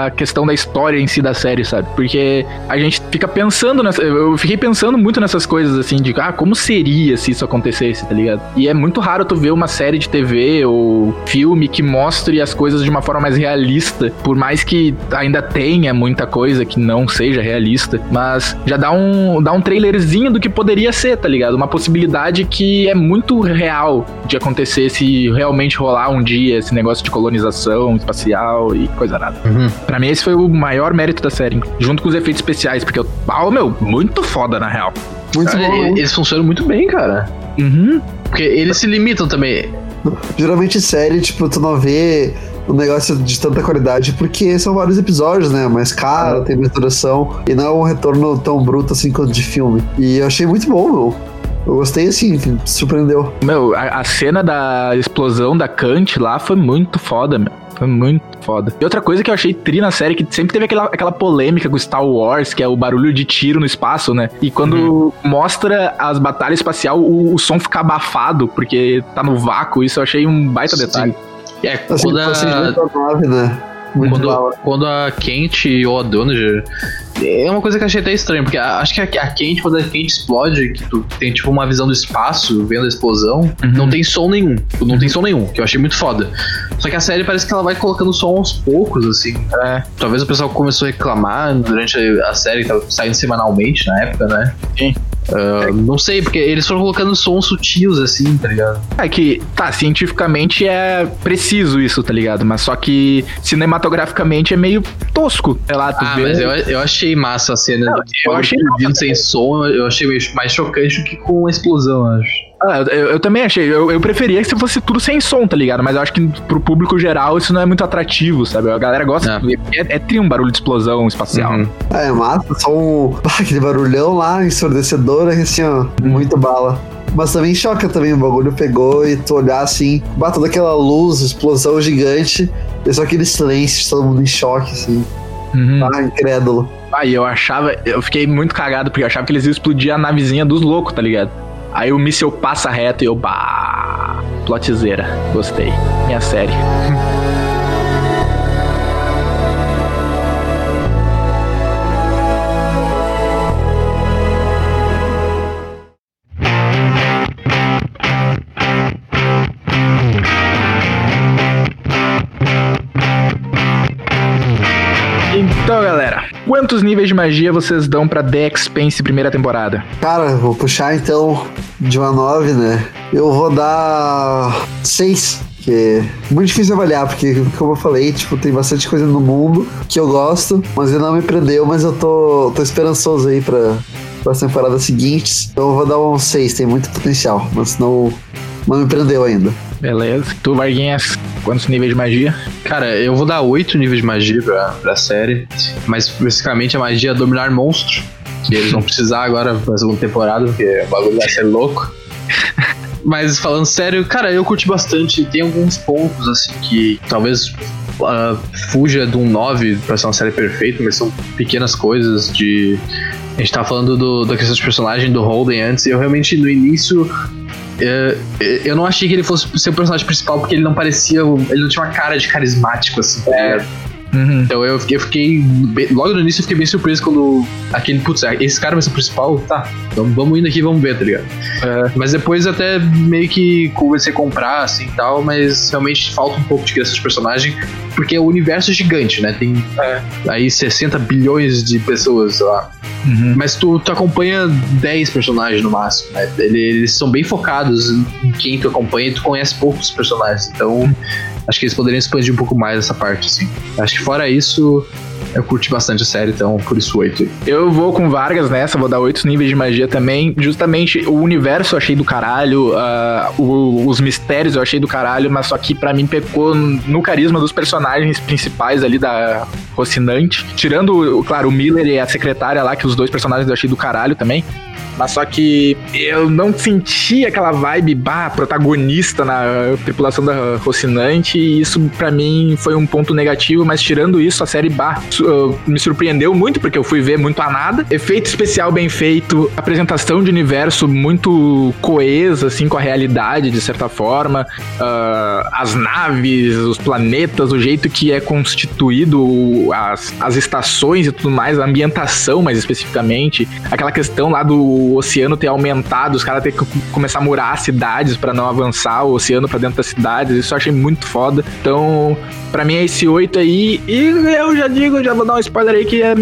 a questão da história em si da série, sabe? Porque a gente fica pensando nessa, eu fiquei pensando muito nessas coisas assim de, ah, como seria se isso acontecesse, tá ligado? E é muito raro tu ver uma série de TV ou filme que mostre as coisas de uma forma mais realista, por mais que ainda tenha muita coisa que não seja realista, mas já dá um dá um trailerzinho do que poderia ser, tá ligado? Uma possibilidade que é muito real de acontecer se realmente rolar um dia esse negócio de colonização espacial e coisa nada. Pra mim, esse foi o maior mérito da série, junto com os efeitos especiais, porque eu. Ah, meu, muito foda na real. Muito Cara, bom. eles funcionam muito bem, cara. Uhum. Porque eles se limitam também. Geralmente série, tipo, tu não vê um negócio de tanta qualidade porque são vários episódios, né? Mais caro, tem mais duração e não é um retorno tão bruto assim quanto de filme. E eu achei muito bom, meu. Eu gostei assim, surpreendeu. Meu, a, a cena da explosão da Kant lá foi muito foda, meu. Foi muito foda. E outra coisa que eu achei tri na série, que sempre teve aquela, aquela polêmica com Star Wars, que é o barulho de tiro no espaço, né? E quando mostra as batalhas espacial, o, o som fica abafado, porque tá no vácuo. Isso eu achei um baita detalhe. Sim. É, Assim, quando você a, vê a nave, né? Muito quando, quando a Kent ou a Donager. É uma coisa que eu achei até estranho, porque a- acho que a, a Kent, quando a Kent explode, que tu tem tipo uma visão do espaço, vendo a explosão, Uhum. não tem som nenhum. Tipo, Não tem som nenhum, que eu achei muito foda. Só que a série parece que ela vai colocando som aos poucos, assim. É. Talvez o pessoal começou a reclamar durante a série, que tava saindo semanalmente na época, né? Sim. Ah, não sei, porque eles foram colocando sons sutis, assim, tá ligado? É que, tá, cientificamente é preciso isso, tá ligado? Mas só que cinematograficamente é meio tosco. Sei lá, tu Ah, vê. mas eu, eu achei massa a cena Não, do eu achei vindo sem som, eu achei mais chocante do que com a explosão, eu acho. Ah, eu, eu também achei. Eu, eu preferia que se fosse tudo sem som, tá ligado? Mas eu acho que pro público geral isso não é muito atrativo, sabe? A galera gosta. É, é, tri um barulho de explosão espacial. Uhum. Ah, é massa, só um. Ah, aquele barulhão lá, ensurdecedor, assim, ó, muito bala. Mas também choca também, o bagulho pegou e tu olhar assim, bate toda aquela luz, explosão gigante, e só aquele silêncio, todo mundo em choque, assim. Uhum. Ah, incrédulo. E eu achava. Eu fiquei muito cagado porque eu achava que eles iam explodir a navezinha dos loucos, tá ligado? Aí o míssel passa reto e eu. Bah. Plotzeira. Gostei. Minha série. quantos níveis de magia vocês dão pra The Expense primeira temporada? Cara, vou puxar então de uma 9, né? Eu vou dar 6. Que é muito difícil avaliar, porque, como eu falei, tipo, tem bastante coisa no mundo que eu gosto, mas ele não me prendeu, mas eu tô, tô esperançoso aí pra, para as temporadas seguintes. Então eu vou dar um 6, tem muito potencial, mas não, não me prendeu ainda. Beleza. Tu, Varguinhas? Quantos níveis de magia? Cara, eu vou dar oito níveis de magia pra, pra série, mas especificamente a magia dominar monstro. Que eles vão precisar agora pra segunda temporada, porque o bagulho vai ser louco. Mas falando sério, cara, eu curti bastante. Tem alguns pontos, assim, que talvez uh, fuja de um 9 pra ser uma série perfeita, mas são pequenas coisas de. A gente tava falando do, da questão de personagem do Holden antes, e eu realmente no início. Uh, eu não achei que ele fosse ser o personagem principal porque ele não parecia. Ele não tinha uma cara de carismático, assim. É. Uhum. Então eu, eu fiquei. Logo no início eu fiquei bem surpreso quando aquele, putz, esse cara vai ser o principal, tá. Então vamos indo aqui vamos ver, tá ligado? É. Mas depois até meio que comecei a comprar, assim e tal, mas realmente falta um pouco de criação de personagem, porque o universo é gigante, né? Tem é. aí 60 bilhões de pessoas, sei lá. Uhum. Mas tu, tu acompanha 10 personagens no máximo, né? Eles, eles são bem focados em quem tu acompanha e tu conhece poucos personagens. Então, acho que eles poderiam expandir um pouco mais essa parte, assim. Acho que fora isso, eu curti bastante a série, então por isso oito. Eu vou com Vargas nessa, vou dar oito níveis de magia também. Justamente o universo eu achei do caralho, uh, o, os mistérios eu achei do caralho, mas só que para mim pecou no carisma dos personagens principais ali da Rocinante. Tirando, claro, o Miller e a secretária lá, que os dois personagens eu achei do caralho também. Mas só que eu não senti aquela vibe, bah, protagonista na tripulação da Rocinante, e isso para mim foi um ponto negativo, mas tirando isso, a série bah, me surpreendeu muito, porque eu fui ver muito a nada. Efeito especial bem feito, apresentação de universo muito coesa, assim, com a realidade, de certa forma. Uh, as naves, os planetas, o jeito que é constituído as, as estações e tudo mais, a ambientação mais especificamente. Aquela questão lá do o oceano ter aumentado, os caras ter que começar a murar cidades para não avançar o oceano para dentro das cidades. Isso eu achei muito foda. Então, para mim é esse 8 aí. E eu já digo, já vou dar um spoiler aí que é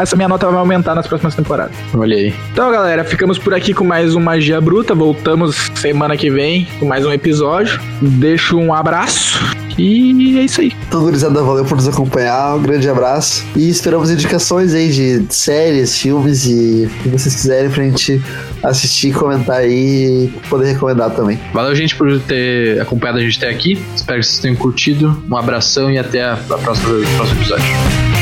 essa minha nota vai aumentar nas próximas temporadas. Olha aí. Então, galera, ficamos por aqui com mais um Magia Bruta. Voltamos semana que vem com mais um episódio. Deixo um abraço e é isso aí. Então, gurizada, valeu por nos acompanhar. Um grande abraço. E esperamos indicações aí de séries, filmes e o que vocês quiserem pra gente assistir, comentar aí e poder recomendar também. Valeu, gente, por ter acompanhado a gente até aqui. Espero que vocês tenham curtido. Um abração e até a próxima, o próximo episódio.